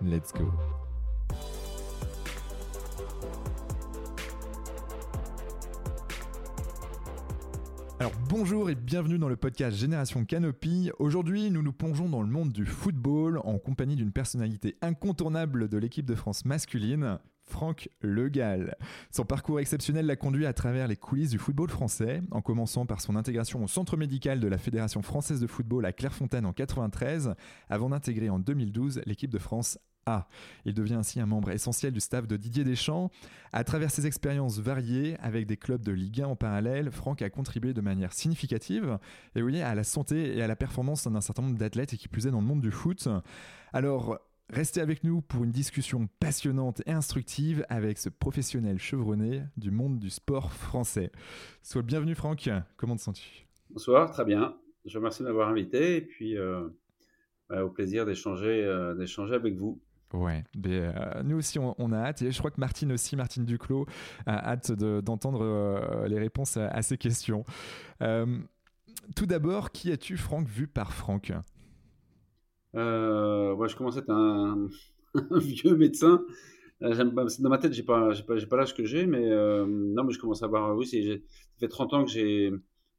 Let's go. Alors bonjour et bienvenue dans le podcast Génération Canopy. Aujourd'hui, nous nous plongeons dans le monde du football en compagnie d'une personnalité incontournable de l'équipe de France masculine, Franck Le Gall. Son parcours exceptionnel l'a conduit à travers les coulisses du football français, en commençant par son intégration au centre médical de la Fédération française de football à Clairefontaine en 93, avant d'intégrer en 2012 l'équipe de France il devient ainsi un membre essentiel du staff de Didier Deschamps. À travers ses expériences variées avec des clubs de Ligue 1 en parallèle, Franck a contribué de manière significative et oui, à la santé et à la performance d'un certain nombre d'athlètes et qui plus est dans le monde du foot. Alors, Restez avec nous pour une discussion passionnante et instructive avec ce professionnel chevronné du monde du sport français. Sois bienvenu Franck, comment te sens-tu? Bonsoir, très bien. Je vous remercie de m'avoir invité et puis euh, bah, au plaisir d'échanger euh, d'échanger avec vous. Ouais, euh, nous aussi on, a hâte et je crois que Martine aussi, Martine Duclos, a hâte d'entendre les réponses à, ces questions. Tout d'abord, qui es-tu, Franck, vu par Franck? Moi, je commence à être un, vieux médecin. dans ma tête, j'ai pas, pas, pas l'âge que j'ai, mais non, mais je commence à avoir. Oui, ça fait 30 ans que j'ai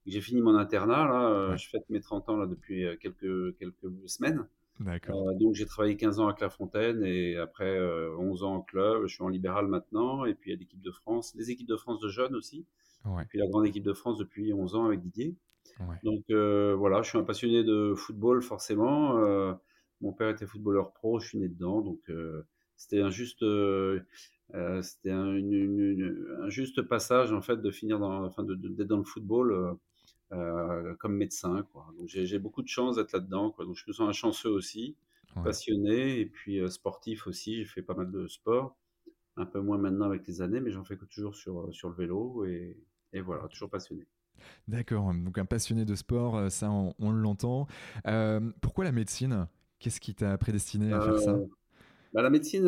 j'ai fini mon internat. Là, je fête mes 30 ans là depuis quelques quelques semaines. Euh, donc j'ai travaillé 15 ans à Clairefontaine et après 11 euh, ans en club. Je suis en libéral maintenant et puis il y a l'équipe de France, les équipes de France de jeunes aussi. Et puis la grande équipe de France depuis 11 ans avec Didier. Donc euh, voilà, je suis un passionné de football forcément. mon père était footballeur pro, je suis né dedans, donc c'était un juste, c'était un, un, juste passage en fait de finir dans, enfin d'être dans le football euh, comme médecin. Quoi. Donc j'ai beaucoup de chance d'être là-dedans. Quoi. Donc je me sens un chanceux aussi, passionné et puis euh, sportif aussi. J'ai fait pas mal de sport, un peu moins maintenant avec les années, mais j'en fais toujours sur, euh, sur le vélo et, et voilà, toujours passionné. D'accord, donc un passionné de sport, ça on, on l'entend. pourquoi la médecine? Qu'est-ce qui t'a prédestiné à faire ça? Bah, La médecine,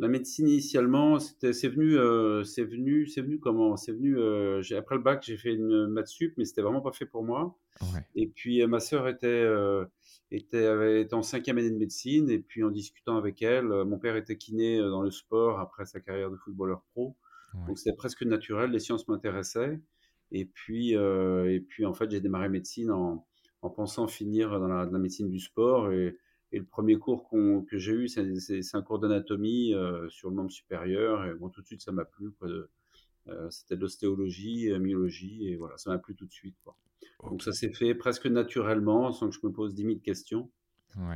la médecine initialement, c'est venu, euh, c'est venu, c'est venu comment? C'est venu. Euh, après le bac, j'ai fait une maths sup, mais c'était vraiment pas fait pour moi. Et puis euh, ma sœur était, était, avait, était en cinquième année de médecine, et puis en discutant avec elle, mon père était kiné dans le sport après sa carrière de footballeur pro, donc c'était presque naturel. Les sciences m'intéressaient, et puis, et puis en fait, j'ai démarré médecine en, en pensant finir dans la, dans la médecine du sport et et le premier cours que j'ai eu, c'est un cours d'anatomie euh, sur le membre supérieur. Et bon, tout de suite, ça m'a plu. Euh, C'était de l'ostéologie, euh, myologie, et voilà, ça m'a plu tout de suite. Quoi. Donc ça s'est fait presque naturellement, sans que je me pose 10 000 questions.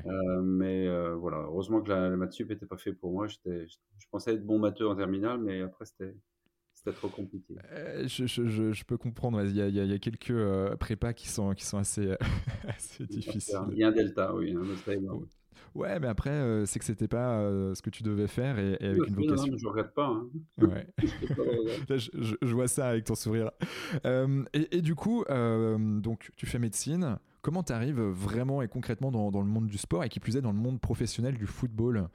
Euh, mais euh, voilà, heureusement que la, la maths sup n'était pas fait pour moi. Je, je pensais être bon matheux en terminale, mais après, c'était c'était trop compliqué. Euh, je, je, je, peux comprendre. Il y a, il y a, quelques euh, prépas qui sont, qui sont assez, euh, assez difficiles. Il y a un delta, oui. Delta Ouais, mais après, c'est que c'était pas ce que tu devais faire et, avec une vocation. Non, je regrette pas. Hein. Ouais. je, je, vois ça avec ton sourire. Et, et, du coup, donc, tu fais médecine. Comment tu arrives vraiment et concrètement dans, dans, le monde du sport et qui plus est dans le monde professionnel du football?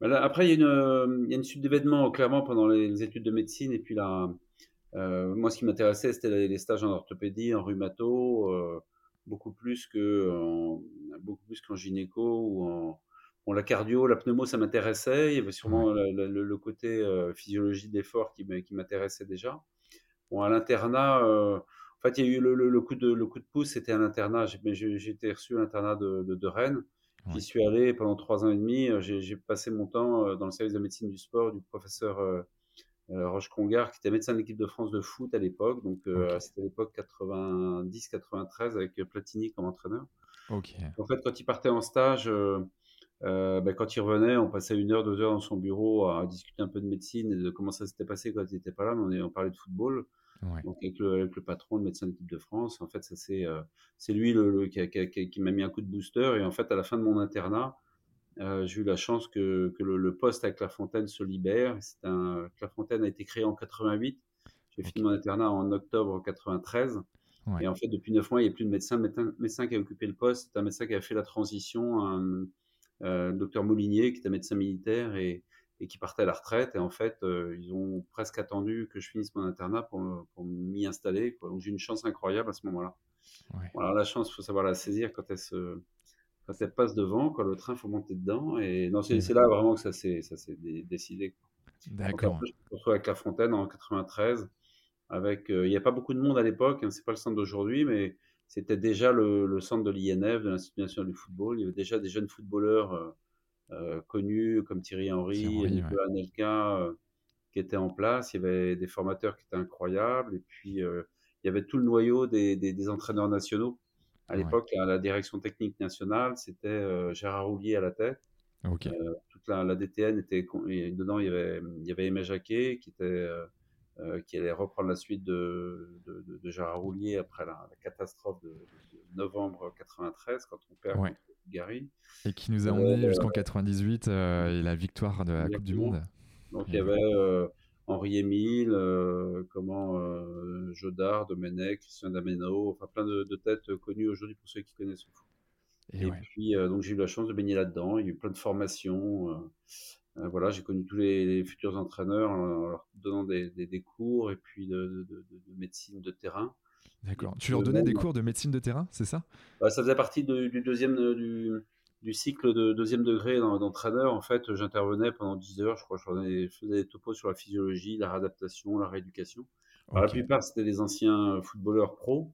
Après, il y, a une, il y a une suite d'événements, clairement, pendant les, études de médecine. Et puis là, euh, moi, ce qui m'intéressait, c'était les, stages en orthopédie, en rhumato, euh, beaucoup plus que beaucoup plus qu'en gynéco ou en, la cardio, la pneumo, ça m'intéressait. Il y avait sûrement le, côté euh, physiologie de l'effort qui, m'intéressait déjà. Bon, à l'internat, en fait, il y a eu le, coup, de, le coup de pouce, c'était à l'internat. J'ai été reçu à l'internat de, de Rennes. J'y suis allé pendant trois ans et demi. Euh, j'ai passé mon temps euh, dans le service de médecine du sport du professeur Roche Congar, qui était médecin de l'équipe de France de foot à l'époque. Donc, c'était l'époque 90-93 avec Platini comme entraîneur. En fait, quand il partait en stage, ben, quand il revenait, on passait une heure, deux heures dans son bureau à discuter un peu de médecine et de comment ça s'était passé quand il n'était pas là. Mais on, on parlait de football. Donc avec le, patron, le médecin de l'équipe de France, en fait, ça c'est c'est lui le, qui, m'a mis un coup de booster. Et en fait, à la fin de mon internat, j'ai eu la chance que, que le, poste à Clairefontaine se libère. C'est un Clairefontaine a été créé en 88. J'ai fini mon internat en octobre 93. Et en fait, depuis neuf mois, il n'y a plus de médecin. Le médecin, qui a occupé le poste, c'est un médecin qui a fait la transition, un, euh, docteur Moulinier, qui était médecin militaire et, qui partait à la retraite. Et en fait, euh, ils ont presque attendu que je finisse mon internat pour, pour m'y installer. Donc j'ai une chance incroyable à ce moment-là. Voilà, la chance, il faut savoir la saisir quand elle se, quand elle passe devant, quand le train, faut monter dedans. Et non, c'est là vraiment que ça s'est, ça s'est décidé. D'accord. Je me retrouve avec La Fontaine en 93. Avec, euh, il n'y a pas beaucoup de monde à l'époque, hein, c'est pas le centre d'aujourd'hui, mais c'était déjà le, centre de l'INF, de l'Institut national du football. Il y avait déjà des jeunes footballeurs euh, connus comme Thierry Henry, Nicolas Anelka qui étaient en place. Il y avait des formateurs qui étaient incroyables. Et puis, il y avait tout le noyau des, entraîneurs nationaux. À l'époque, la, direction technique nationale, c'était Gérard Roulier à la tête. toute la, DTN était. dedans, il y avait, il y avait Aimé Jacquet, qui était euh, qui allait reprendre la suite de, de, Gérard Roulier après la, catastrophe de, novembre 93 quand on perd ouais. Et qui nous a emmenés euh, jusqu'en 98 euh, et la victoire de la Coupe du Monde. Donc il y avait Henri Émile, comment Jodard, Domenech, Christian Dameno, enfin plein de, têtes connues aujourd'hui pour ceux qui connaissent le foot. Et, puis donc j'ai eu la chance de baigner là-dedans. Il y a eu plein de formations. Euh, voilà, j'ai connu tous les, futurs entraîneurs en leur donnant des, cours et puis de, médecine de terrain. D'accord. Tu leur donnais des cours de médecine de terrain, c'est ça? Bah, Ça faisait partie du deuxième du, cycle de deuxième degré d'entraîneur. En fait, j'intervenais pendant 10 heures, je crois. Je faisais des topos sur la physiologie, la réadaptation, la rééducation. La plupart, c'était des anciens footballeurs pros.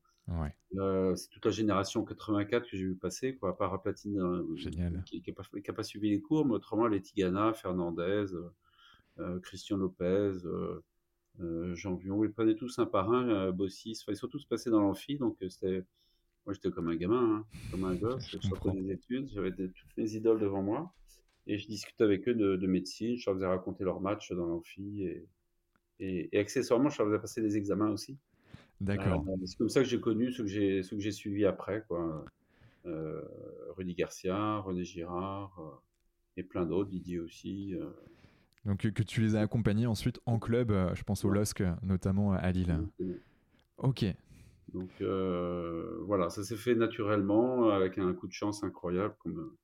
Euh, c'est toute la génération 84 que j'ai vu passer, quoi, à part Platine euh, qui n'a pas, suivi les cours, mais autrement les Tigana, Fernandez, euh, Christian Lopez, Jean Vion, ils prenaient tous un par un, Bossis, ils sont tous passés dans l'amphi, donc c'était. Moi j'étais comme un gamin, hein, comme un gosse, je sortais des études, j'avais toutes mes idoles devant moi, et je discutais avec eux de, médecine, je leur faisais raconter leurs matchs dans l'amphi, et, et, et, accessoirement je leur faisais passer des examens aussi. D'accord. Euh, c'est comme ça que j'ai connu ceux que j'ai, ceux que j'ai suivis après, quoi. Euh, Rudy Garcia, René Girard euh, et plein d'autres, Didier aussi. Donc que tu les as accompagnés ensuite en club, je pense au LOSC notamment à Lille. Ok. Donc voilà, ça s'est fait naturellement avec un coup de chance incroyable qu'on me,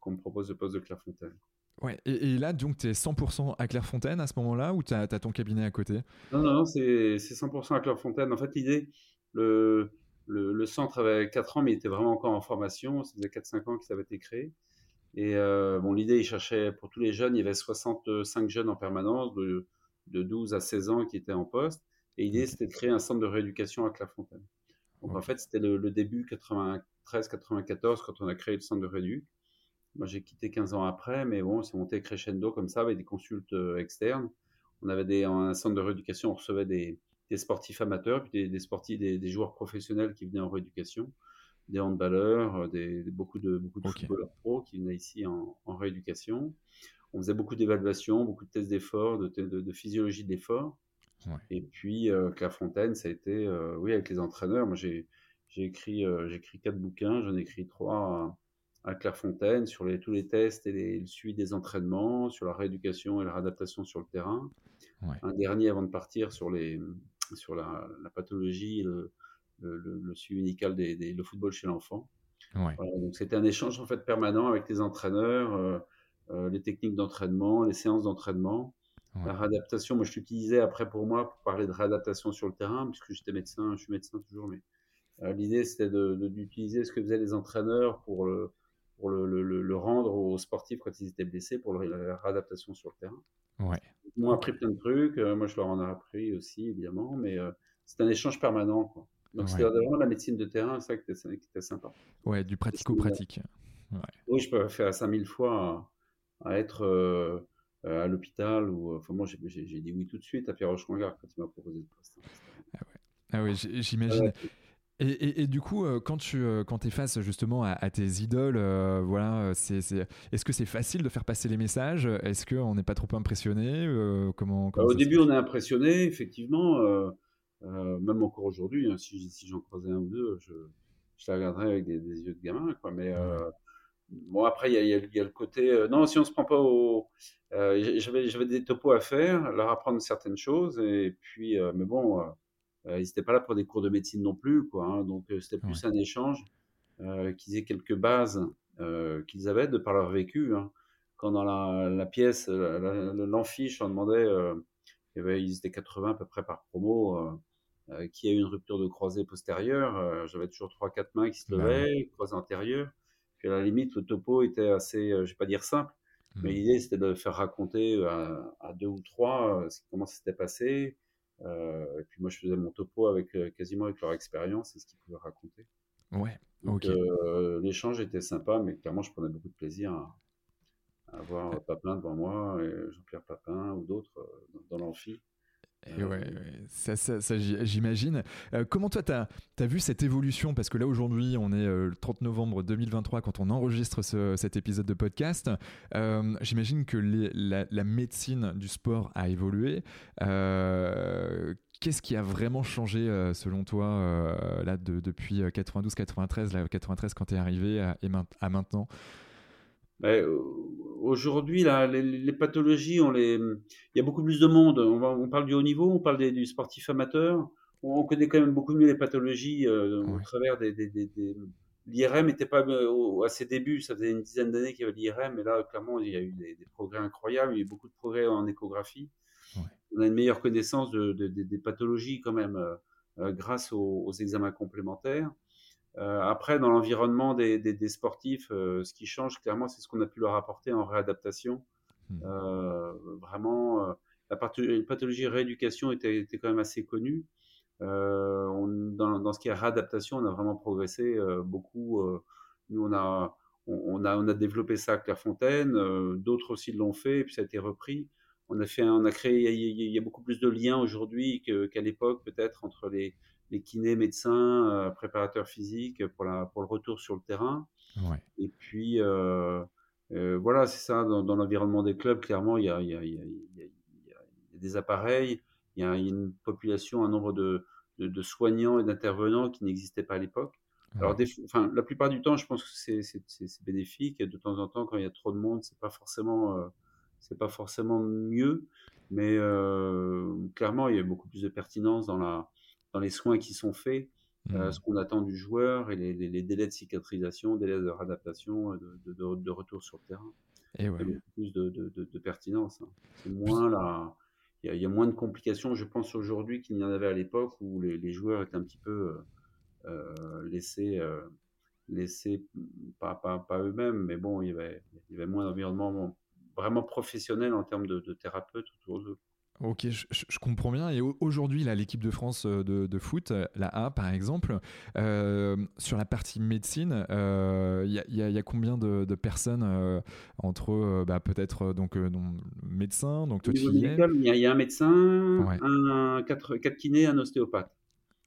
qu'on me propose le poste de Clairefontaine. Ouais, et, là, donc, tu es 100% à Clairefontaine à ce moment-là ou tu as, ton cabinet à côté? Non, non, non c'est 100% à Clairefontaine. En fait, l'idée, le, le, centre avait 4 ans, mais il était vraiment encore en formation. Ça faisait 4-5 ans qu'il avait été créé. Et euh, bon, l'idée, il cherchait pour tous les jeunes, il y avait 65 jeunes en permanence, de, de 12 à 16 ans qui étaient en poste. Et l'idée, c'était de créer un centre de rééducation à Clairefontaine. Donc, en fait, c'était le, le, début 93-94 quand on a créé le centre de rééducation. Moi, j'ai quitté 15 ans après, mais bon, c'est monté crescendo comme ça avec des consultes euh, externes. On avait des, un centre de rééducation, on recevait des, des sportifs amateurs, puis des, sportifs, des, joueurs professionnels qui venaient en rééducation, des handballeurs, euh, des, beaucoup de, beaucoup de footballeurs pro qui venaient ici en, en rééducation. On faisait beaucoup d'évaluations, beaucoup de tests d'effort, de, de, physiologie de l'effort. Et puis, euh, Clairefontaine, ça a été, euh, oui, avec les entraîneurs. Moi, j'ai écrit, j'ai écrit quatre bouquins, j'en ai écrit trois à Clairefontaine sur les, tous les tests et les, le suivi des entraînements, sur la rééducation et la réadaptation sur le terrain. Un dernier avant de partir sur, les, sur la, pathologie, le, le, suivi médical des, le football chez l'enfant. donc c'était un échange en fait permanent avec les entraîneurs, euh, euh, les techniques d'entraînement, les séances d'entraînement. La réadaptation, moi je l'utilisais après pour moi pour parler de réadaptation sur le terrain, puisque j'étais médecin, je suis médecin toujours, mais euh, l'idée c'était d'utiliser ce que faisaient les entraîneurs pour le, pour le, le, rendre aux sportifs quand ils étaient blessés pour la réadaptation sur le terrain. Ouais. Ils m'ont appris plein de trucs, euh, moi je leur en ai appris aussi évidemment, mais euh, c'est un échange permanent. Quoi. Donc c'était vraiment la médecine de terrain, ça qui était, qui était sympa. Ouais, du pratico-pratique. Oui, je peux faire 5000 fois à, être euh, à l'hôpital. Ou, enfin, moi, j'ai dit oui tout de suite à Pierre Roche-Cangard quand il m'a proposé le poste. Ah, ouais. ah oui, j'imagine. Et, et, du coup, quand tu quand es face justement à, tes idoles, voilà, c'est, est-ce que c'est facile de faire passer les messages? Est-ce qu'on n'est pas trop impressionné comment, bah, Au début, on est impressionné, effectivement. Même encore aujourd'hui, hein, si, si j'en croisais un ou deux, je, je la regarderais avec des, yeux de gamin. Quoi. Mais bon, après, il y, y a, le côté. non, si on se prend pas au. j'avais, des topos à faire, leur apprendre certaines choses. Et puis, mais bon euh, ils n'étaient pas là pour des cours de médecine non plus, quoi. Hein. donc euh, c'était plus un échange, euh, qu'ils aient quelques bases qu'ils avaient de par leur vécu. Hein. Quand dans la, pièce, l'amphich, on demandait, y avait, ils étaient 80 à peu près par promo, qui a eu une rupture de croisée postérieure. J'avais toujours 3-4 mains qui se levaient, croisée antérieure. Puis à la limite, le topo était assez, je vais pas dire simple, mais mmh. l'idée c'était de faire raconter à, deux ou trois comment ça s'était passé, euh, et puis moi, je faisais mon topo avec euh, quasiment avec leur expérience et ce qu'ils pouvaient raconter. Ouais. Euh, l'échange était sympa, mais clairement, je prenais beaucoup de plaisir à, avoir Papin devant moi, Jean-Pierre Papin ou d'autres dans l'amphi. Et ouais, ça, ça, j'imagine. Euh, comment toi, tu as, as, vu cette évolution? Parce que là, aujourd'hui, on est euh, le 30 novembre 2023 quand on enregistre cet épisode de podcast. Euh, j'imagine que la, médecine du sport a évolué. Qu'est-ce qui a vraiment changé, selon toi, là, de, depuis 92-93, 93 quand tu es arrivé à, à maintenant? Ben, aujourd'hui, les, les, pathologies, on les... il y a beaucoup plus de monde. On, on parle du haut niveau, on parle des, du sportif amateur. On, connaît quand même beaucoup mieux les pathologies euh, au travers des. des, des, L'IRM n'était pas euh, à ses débuts, ça faisait une dizaine d'années qu'il y avait l'IRM, et là, clairement, il y a eu des, progrès incroyables, il y a eu beaucoup de progrès en échographie. On a une meilleure connaissance de, des pathologies quand même euh, grâce aux, aux, examens complémentaires. Euh, après, dans l'environnement des, des, sportifs, euh, ce qui change clairement, c'est ce qu'on a pu leur apporter en réadaptation. Hmm. Euh, vraiment, la pathologie rééducation était, était, quand même assez connue. On, dans, dans, ce qui est réadaptation, on a vraiment progressé beaucoup. nous, on a, on, a, on a développé ça à Clairefontaine, d'autres aussi l'ont fait, et puis ça a été repris. On a, fait, on a créé, il y, a, beaucoup plus de liens aujourd'hui qu'à l'époque, peut-être, entre les, les kinés, médecins, euh, préparateurs physiques pour, la, pour le retour sur le terrain. Et puis, euh, euh, voilà, c'est ça, dans, l'environnement des clubs, clairement, il y a, il y a, il y a, il y a des appareils, il y, a, une population, un nombre de, de, soignants et d'intervenants qui n'existaient pas à l'époque. Alors, enfin, la plupart du temps, je pense que c'est bénéfique. De temps en temps, quand il y a trop de monde, c'est pas forcément, c'est pas forcément mieux. Mais clairement, il y a beaucoup plus de pertinence dans la, dans les soins qui sont faits, euh, mmh. ce qu'on attend du joueur et les, les, délais de cicatrisation, délais de réadaptation, de, de, de, retour sur le terrain. Et ouais. Il y a plus de, de pertinence. Hein. C'est moins la... il, y a, moins de complications, je pense, aujourd'hui qu'il n'y en avait à l'époque où les, les, joueurs étaient un petit peu euh, euh laissés, euh, laissés pas, pas, pas eux-mêmes, mais bon, il y avait, il y avait moins d'environnement vraiment professionnel en termes de, thérapeutes autour d'eux. Ok, je, comprends bien. Et aujourd'hui, là, l'équipe de France euh, de, foot, euh, la A par exemple, euh, sur la partie médecine, il y, a combien de, personnes entre bah, peut-être donc médecin, donc toi tu y es. Il y, a un médecin, un, quatre, quatre, kinés, un ostéopathe.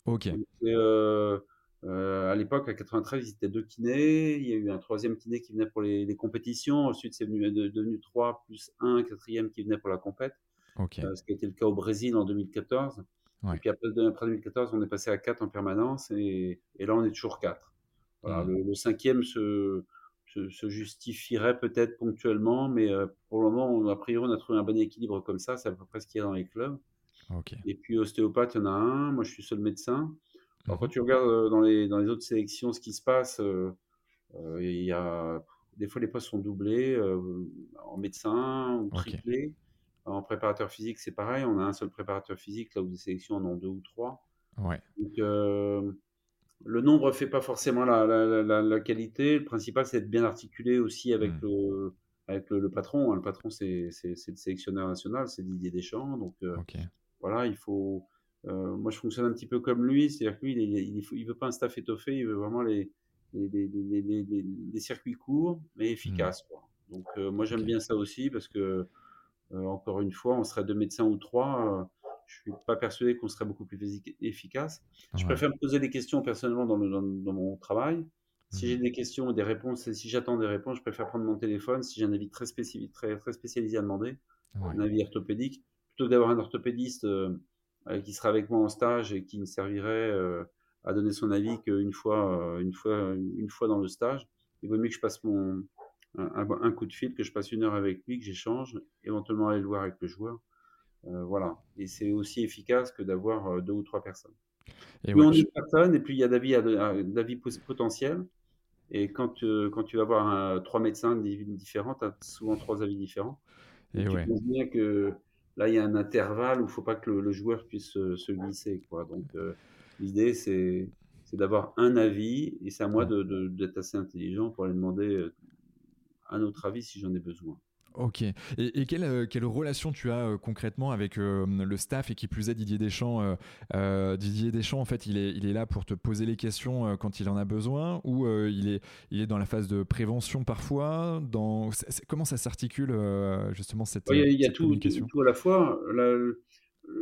Ok. à l'époque, à 93, ils étaient deux kinés. Il y a eu un troisième kiné qui venait pour les, compétitions. Ensuite, c'est devenu, devenu trois plus un quatrième qui venait pour la compète. Euh, ce qui a été le cas au Brésil en 2014. Et puis après, 2014, on est passé à 4 en permanence et, là, on est toujours 4. Voilà, mmh. le, cinquième se, se, justifierait peut-être ponctuellement, mais euh, pour le moment, a priori, on a trouvé un bon équilibre comme ça. C'est à peu près ce qu'il y a dans les clubs. Et puis ostéopathe, il y en a un. Moi, je suis seul médecin. Alors, quand mmh. tu regardes euh, dans les, dans les autres sélections ce qui se passe, il y a des fois les postes sont doublés en médecin ou triplés. En préparateur physique, c'est pareil. On a un seul préparateur physique, là où des sélections en ont deux ou trois. Ouais. Donc, euh, le nombre ne fait pas forcément la, la, la, qualité. Le principal, c'est d'être bien articulé aussi avec, hmm. le, avec le, patron. Le patron, c'est le sélectionneur national, c'est Didier Deschamps. Donc, euh, voilà, il faut. Euh, moi, je fonctionne un petit peu comme lui. C'est-à-dire que lui, il ne il, veut pas un staff étoffé, il veut vraiment les, les, les, les circuits courts, mais efficaces. Hmm. Donc, moi, j'aime bien ça aussi parce que encore une fois, on serait deux médecins ou trois, je suis pas persuadé qu'on serait beaucoup plus efficace. Je préfère me poser des questions personnellement dans, mon travail. Si j'ai mmh des questions ou des réponses, et si j'attends des réponses, je préfère prendre mon téléphone. Si j'ai un avis très, spécifique, très, très spécialisé à demander, un avis orthopédique, plutôt que d'avoir un orthopédiste qui sera avec moi en stage et qui ne servirait à donner son avis qu'une fois, une fois, une fois dans le stage. Il vaut mieux que je passe mon, un, coup de fil, que je passe une heure avec lui, que j'échange, éventuellement aller le voir avec le joueur. Euh, voilà. Et c'est aussi efficace que d'avoir euh, deux ou trois personnes. Et plus on est personne, et plus il y a d'avis potentiels. Et quand, euh, quand tu vas avoir trois médecins différents, tu as souvent trois avis différents. Et, ouais. bien que là, il y a un intervalle où il ne faut pas que le, joueur puisse se, glisser. Quoi. Donc, l'idée, c'est d'avoir un avis, et c'est à moi d'être de, assez intelligent pour aller demander un autre avis si j'en ai besoin. Ok. Et, quelle, euh, quelle, relation tu as euh, concrètement avec euh, le staff et qui plus est Didier Deschamps Didier Deschamps, en fait, il est, il est là pour te poser les questions quand il en a besoin ou il, est, il est dans la phase de prévention parfois dans... Comment ça s'articule justement cette, Il y a, tout, tout, à la fois. le,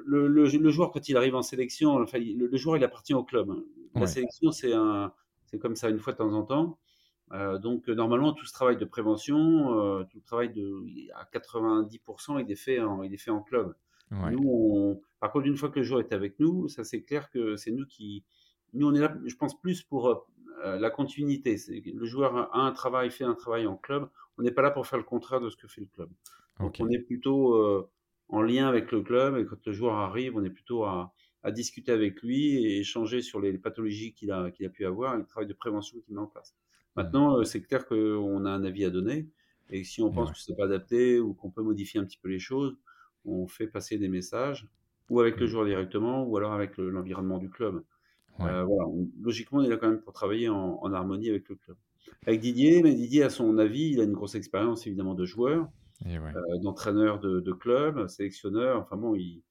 le, le, joueur, quand il arrive en sélection, enfin, le, joueur, il appartient au club. La sélection, c'est comme ça une fois de temps en temps. Euh, donc normalement tout ce travail de prévention, euh, tout le travail de à 90% il est fait en, il est fait en club. Nous, par contre une fois que le joueur est avec nous, ça c'est clair que c'est nous qui, nous on est là, je pense plus pour euh, la continuité. Le joueur a un travail, fait un travail en club. On n'est pas là pour faire le contraire de ce que fait le club. Donc on est plutôt en lien avec le club et quand le joueur arrive, on est plutôt à, à discuter avec lui et échanger sur les pathologies qu'il a, qu'il a pu avoir et le travail de prévention qu'il met en place. Maintenant, euh, c'est clair qu'on a un avis à donner. Et si on pense que ce n'est pas adapté ou qu'on peut modifier un petit peu les choses, on fait passer des messages, ou avec le mmh. joueur directement, ou alors avec l'environnement du club. Euh, voilà. Logiquement, on est là quand même pour travailler en, harmonie avec le club. Avec Didier, mais Didier a son avis, il a une grosse expérience évidemment de joueur, euh, d'entraîneur de, club, sélectionneur. Enfin bon, il,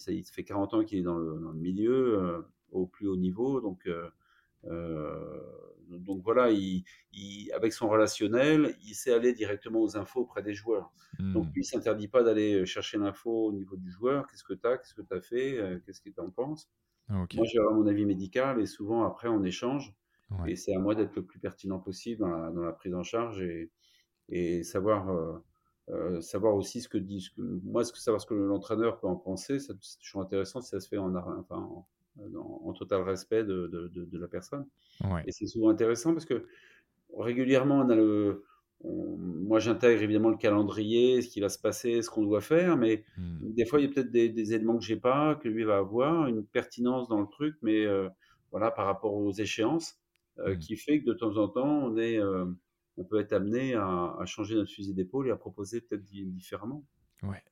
ça, fait 40 ans qu'il est dans le, milieu, au plus haut niveau. Donc, donc voilà, il, avec son relationnel, il sait aller directement aux infos auprès des joueurs. Donc mmh. lui, il s'interdit pas d'aller chercher l'info au niveau du joueur. Qu'est-ce que tu as Qu'est-ce que tu as fait? Euh, Qu'est-ce que tu en penses Moi, j'ai mon avis médical et souvent, après, on échange. Et c'est à moi d'être le plus pertinent possible dans la, prise en charge et, et savoir, euh, euh, savoir aussi ce que dit. moi, ce que, savoir ce que l'entraîneur peut en penser, c'est toujours intéressant si ça se fait en, enfin, en, en, total respect de, de, la personne. Et c'est souvent intéressant parce que régulièrement, on a le, moi, j'intègre évidemment le calendrier, ce qui va se passer, ce qu'on doit faire, mais hmm. des fois, il y a peut-être des, éléments que j'ai pas, que lui va avoir, une pertinence dans le truc, mais euh, voilà, par rapport aux échéances, euh, hmm. qui fait que de temps en temps, on est, euh, on peut être amené à, changer notre fusil d'épaule et à proposer peut-être différemment. Ouais.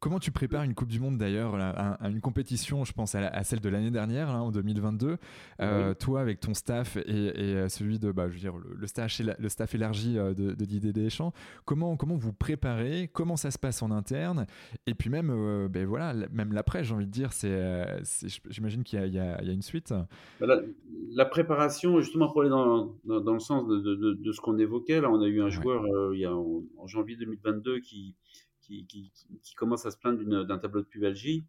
Comment tu prépares une Coupe du Monde d'ailleurs, à, une compétition, je pense à, celle de l'année dernière, en 2022, euh, toi avec ton staff et, euh, celui de, bah, je veux dire, le, staff, le staff élargi euh, de, Didier Deschamps, comment, comment vous préparez, comment ça se passe en interne, et puis même, ben voilà, même l'après, j'ai envie de dire, c'est, j'imagine qu'il y, a, une suite. Bah, la, préparation, justement pour aller dans, dans, le sens de, ce qu'on évoquait, là, on a eu un joueur il y a, en janvier 2022 qui qui, commence à se plaindre d'un tableau de pubalgie.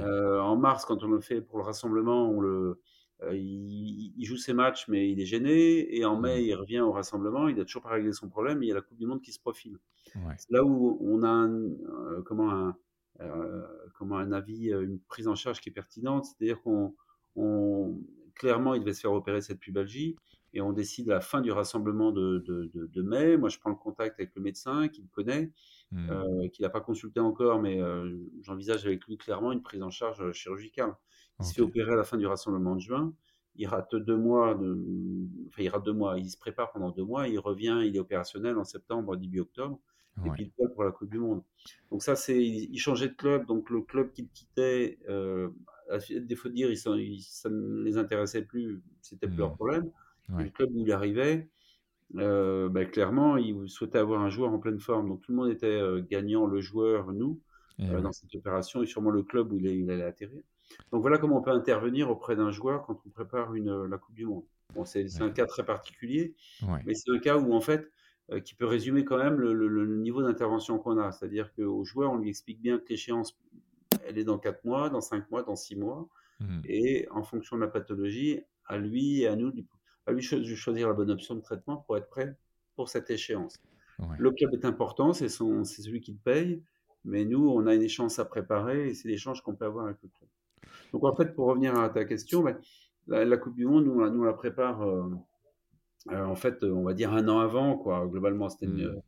Euh, en mars, quand on le fait pour le rassemblement, on le, euh, il, joue ses matchs, mais il est gêné. Et en mai, il revient au rassemblement. Il a toujours pas réglé son problème. il y a la Coupe du Monde qui se profile. C'est là où on a un, euh, comment un, comment un avis, une prise en charge qui est pertinente. C'est-à-dire qu'on clairement, il devait se faire opérer cette pubalgie et on décide à la fin du rassemblement de, de, mai. Moi, je prends le contact avec le médecin qui le connaît, mmh. euh, qui n'a pas consulté encore, mais euh, j'envisage avec lui clairement une prise en charge euh, chirurgicale. Il se fait opérer à la fin du rassemblement de juin. Il rate deux mois, de, enfin il rate deux mois. Il se prépare pendant deux mois. Il revient, il est opérationnel en septembre, début octobre. Et puis il pour la Coupe du Monde. Donc ça, c'est, il changeait de club. Donc le club qu'il quittait, à défaut de dire, ça ne les intéressait plus. C'était plus leur mmh. problème le club où il arrivait, euh, ben, clairement, il souhaitait avoir un joueur en pleine forme. Donc tout le monde était euh, gagnant, le joueur, nous, euh, dans cette opération, et sûrement le club où il, allait atterrir. Donc voilà comment on peut intervenir auprès d'un joueur quand on prépare une, la Coupe du Monde. Bon, c'est un cas très particulier, mais c'est un cas où en fait, qui peut résumer quand même le, niveau d'intervention qu'on a. C'est-à-dire qu'au joueur, on lui explique bien que l'échéance, elle est dans 4 mois, dans 5 mois, dans 6 mois. Mmh. Et en fonction de la pathologie, à lui et à nous, à lui choisir la bonne option de traitement pour être prêt pour cette échéance. Le club est important, c'est celui qui le paye, mais nous, on a une échéance à préparer et c'est l'échange qu'on peut avoir avec le club. Donc en fait, pour revenir à ta question, ben, la, Coupe du Monde, nous, on la prépare, euh, euh, en fait, on va dire un an avant, quoi. Globalement, c'était mmh.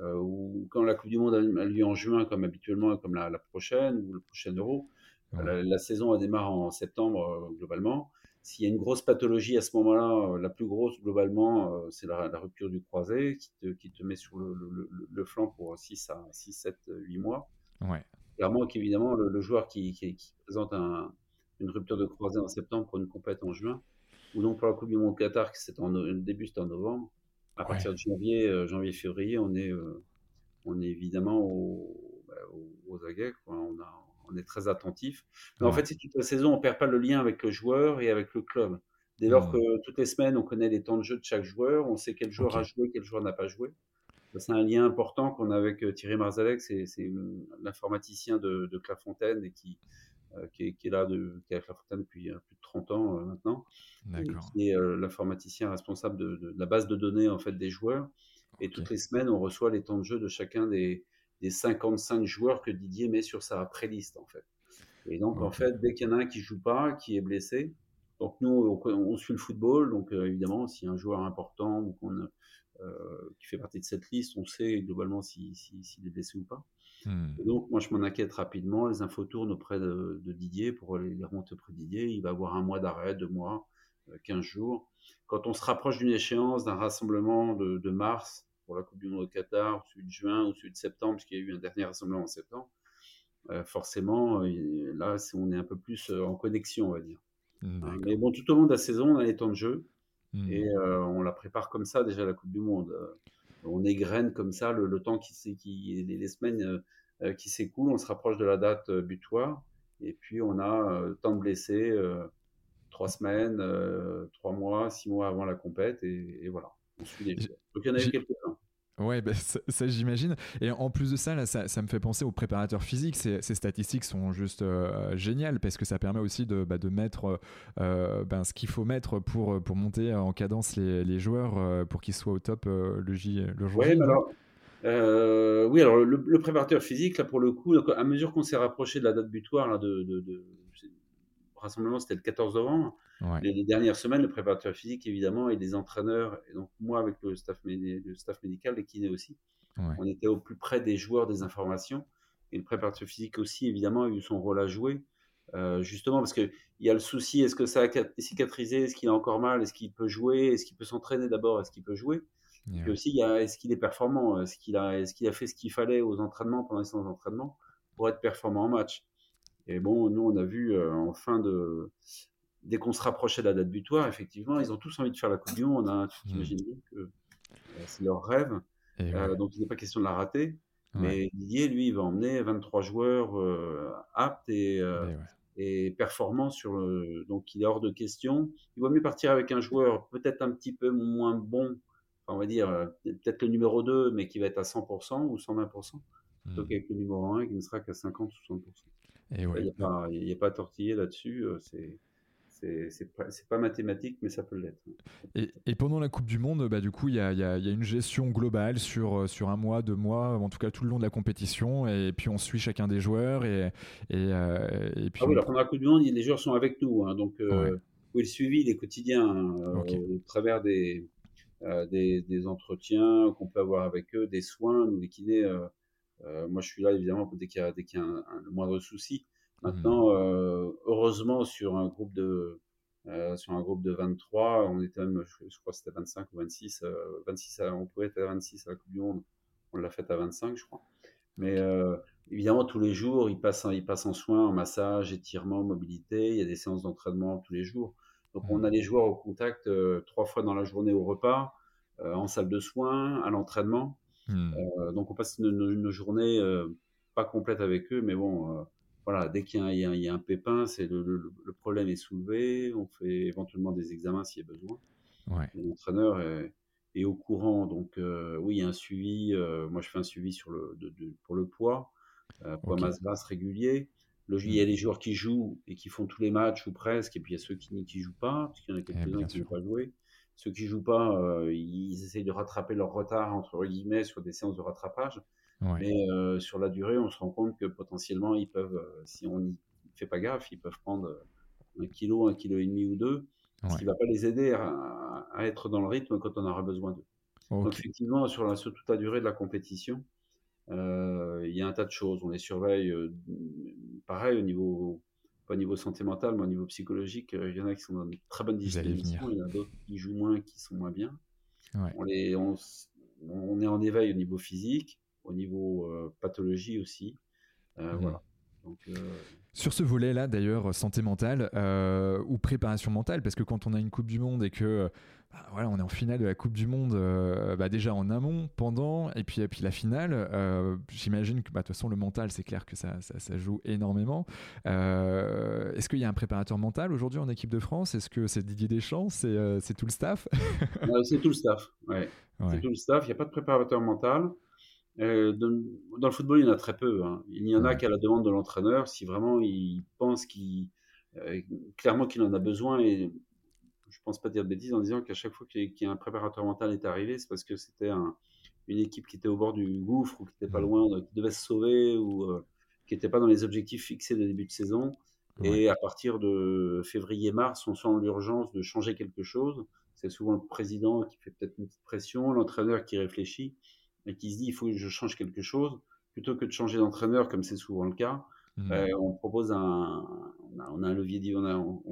euh, quand la Coupe du Monde a, lieu en juin, comme habituellement, comme la, prochaine ou le prochain Euro, la, saison démarre en septembre globalement. S'il y a une grosse pathologie à ce moment-là, la plus grosse globalement, c'est la, rupture du croisé qui te, qui te met sur le, le, flanc pour 6 à 6, 7, 8 mois. Ouais. Clairement qu'évidemment, le, joueur qui, qui, présente un, une rupture de croisé en septembre pour une compète en juin, ou donc pour la Coupe du Monde Qatar, qui c'est en le début c'était en novembre. À partir de janvier, euh, janvier, février, on est, euh, on est évidemment au, bah, aux, aguets. On, a, on, est très attentif. Mais en fait, c'est toute la saison, on perd pas le lien avec le joueur et avec le club. Dès lors que toutes les semaines, on connaît les temps de jeu de chaque joueur, on sait quel joueur a joué, quel joueur n'a pas joué. C'est un lien important qu'on a avec euh, Thierry Marzalek, c'est l'informaticien de, de Clairefontaine et qui, euh, qui, est, là, de, qui est avec la Fontaine depuis euh, plus de 30 ans euh, maintenant, qui est l'informaticien responsable de, la base de données en fait des joueurs. Et toutes les semaines, on reçoit les temps de jeu de chacun des, des 55 joueurs que Didier met sur sa pré-liste en fait. Et donc en fait, dès qu'il y en a un qui joue pas, qui est blessé, donc nous on, suit le football, donc évidemment s'il y a un joueur important ou qu'on qui fait partie de cette liste, on sait globalement s'il si, est blessé ou pas. Hmm. donc, moi, je m'en inquiète rapidement. Les infos tournent auprès de, Didier pour les, remonter auprès de Didier. Il va avoir un mois d'arrêt, deux mois, 15 euh, jours. Quand on se rapproche d'une échéance, d'un rassemblement de, mars pour la Coupe du Monde au Qatar, celui de juin ou celui de septembre, puisqu'il y a eu un dernier rassemblement en septembre, euh, forcément, là, on est un peu plus euh, en connexion, on va dire. Hein, mais bon, tout au long de la saison, on a les temps de jeu. Hmm. et on la prépare comme ça déjà la Coupe du Monde. On égrène comme ça le, temps qui, qui les, semaines euh, euh, qui s'écoulent, on se rapproche de la date euh, butoir, et puis on a temps de blessés, trois semaines, trois mois, six mois avant la compète, et, voilà, on suit les Donc il y en a eu quelques-uns. Ouais, bah, ça, j'imagine. Et en plus de ça, là, ça, me fait penser aux préparateurs physiques. Ces, statistiques sont juste euh, géniales parce que ça permet aussi de, bah, de mettre euh, ben, ce qu'il faut mettre pour, pour monter en cadence les, les joueurs euh, pour qu'ils soient au top le, J, le jour ouais, alors, oui, alors le, préparateur physique, là pour le coup, à mesure qu'on s'est rapproché de la date butoir là, de, de, de rassemblement, c'était le 14 novembre. Les, dernières semaines, le préparateur physique, évidemment, et les entraîneurs, et donc moi avec le staff, le staff médical, les kinés aussi, on était au plus près des joueurs, des informations. Et le préparateur physique aussi, évidemment, a eu son rôle à jouer. Euh, justement, parce qu'il y a le souci, est-ce que ça a cicatrisé Est-ce qu'il a encore mal Est-ce qu'il peut jouer Est-ce qu'il peut s'entraîner d'abord Est-ce qu'il peut jouer? Et puis aussi, il y a, est-ce qu'il est performant Est-ce qu'il a, est qu'il a fait ce qu'il fallait aux entraînements, pendant les séances d'entraînement, pour être performant en match? Et bon, nous, on a vu euh, en fin de, dès qu'on se rapprochait de la date butoir, effectivement, ils ont tous envie de faire la Coupe du Monde. Hein. Tu t'imagines bien que euh, c'est leur rêve. Euh, donc, il n'est pas question de la rater. Mais Didier, lui, il va emmener 23 joueurs aptes et, et, performants. Sur le... Donc, il est hors de question. Il vaut mieux partir avec un joueur peut-être un petit peu moins bon, on va dire peut-être le numéro 2, mais qui va être à 100% ou 120%, plutôt mmh. qu'avec le numéro 1 qui ne sera qu'à 50 ou 60%. Il n'y a, pas, a pas à tortiller là-dessus. C'est c'est pas, pas, mathématique, mais ça peut l'être. Et, pendant la Coupe du Monde, bah, du coup, il y a, y a, une gestion globale sur, euh, sur un mois, deux mois, en tout cas tout le long de la compétition, et puis on suit chacun des joueurs. Et, et, euh, puis ah oui, pendant la Coupe du Monde, les joueurs sont avec nous, hein, donc euh, oui, le suivi, les quotidiens, hein, au travers des, des, des, entretiens qu'on peut avoir avec eux, des soins, nous les kinés. Moi, je suis là évidemment dès qu'il y a, dès qu'il y a le moindre souci. Maintenant, mmh. euh, heureusement, sur un groupe de euh, sur un groupe de 23, on était même, je, crois que c'était 25 ou 26, 26 euh, on pouvait être à 26 à la Coupe du Monde, on l'a fait à 25, je crois. Mais évidemment, tous les jours, ils passent, ils passent en soins, en massage, étirement, mobilité. Il y a des séances d'entraînement tous les jours. Donc, on mmh. a les joueurs au contact trois fois dans la journée au repas, en salle de soins, à l'entraînement. Mmh. donc, on passe une, une journée pas complète avec eux, mais bon, voilà, dès qu'il y, y, a un pépin, c'est le, le, problème est soulevé, on fait éventuellement des examens s'il y a besoin. L'entraîneur est, est au courant. Donc, oui, il y a un suivi. moi, je fais un suivi sur le, pour le poids, poids masse basse régulier. Le, il y a les joueurs qui jouent et qui font tous les matchs ou presque, et puis il y a ceux qui ne jouent pas, parce qu'il y en a eh, quelques-uns qui n'ont pas joué. Ceux qui jouent pas, ils essayent de rattraper leur retard entre guillemets sur des séances de rattrapage. Mais sur la durée, on se rend compte que potentiellement, ils peuvent, si on n'y fait pas gaffe, ils peuvent prendre un kilo, un kilo et demi ou deux, ce qui ne va pas les aider à, être dans le rythme quand on aura besoin d'eux. Donc effectivement, sur, la, toute la durée de la compétition, il y a un tas de choses. On les surveille, pareil, au niveau, pas au niveau santé mentale, mais au niveau psychologique. Il y en a qui sont dans une très bonne disposition, il y en a d'autres qui jouent moins, qui sont moins bien. On, les, on, on, est en éveil au niveau physique, au niveau pathologie aussi. Mmh. Voilà. Donc, sur ce volet-là, d'ailleurs, santé mentale euh, ou préparation mentale, parce que quand on a une Coupe du Monde et que bah, voilà, on est en finale de la Coupe du Monde, euh, bah, déjà en amont, pendant, et puis, et puis la finale, euh, j'imagine que bah, de toute façon, le mental, c'est clair que ça, ça, joue énormément. Est-ce qu'il y a un préparateur mental aujourd'hui en équipe de France? Est-ce que c'est Didier Deschamps? C'est tout le staff? C'est tout le staff, ouais. C'est tout le staff. Il n'y a pas de préparateur mental. Euh, dans, le football, il y en a très peu. Hein. Il y en a qu'à la demande de l'entraîneur, si vraiment il pense qu'il, euh, clairement qu'il en a besoin. Et je pense pas dire de bêtises en disant qu'à chaque fois qu'il y a un préparateur mental est arrivé, c'est parce que c'était une équipe qui était au bord du gouffre ou qui n'était pas loin, qui devait se sauver ou euh, qui n'était pas dans les objectifs fixés de début de saison. Et à partir de février-mars, on sent l'urgence de changer quelque chose. C'est souvent le président qui fait peut-être une petite pression, l'entraîneur qui réfléchit et qui se dit il faut que je change quelque chose, plutôt que de changer d'entraîneur comme c'est souvent le cas, mmh. euh, on propose un, on a, un levier, on,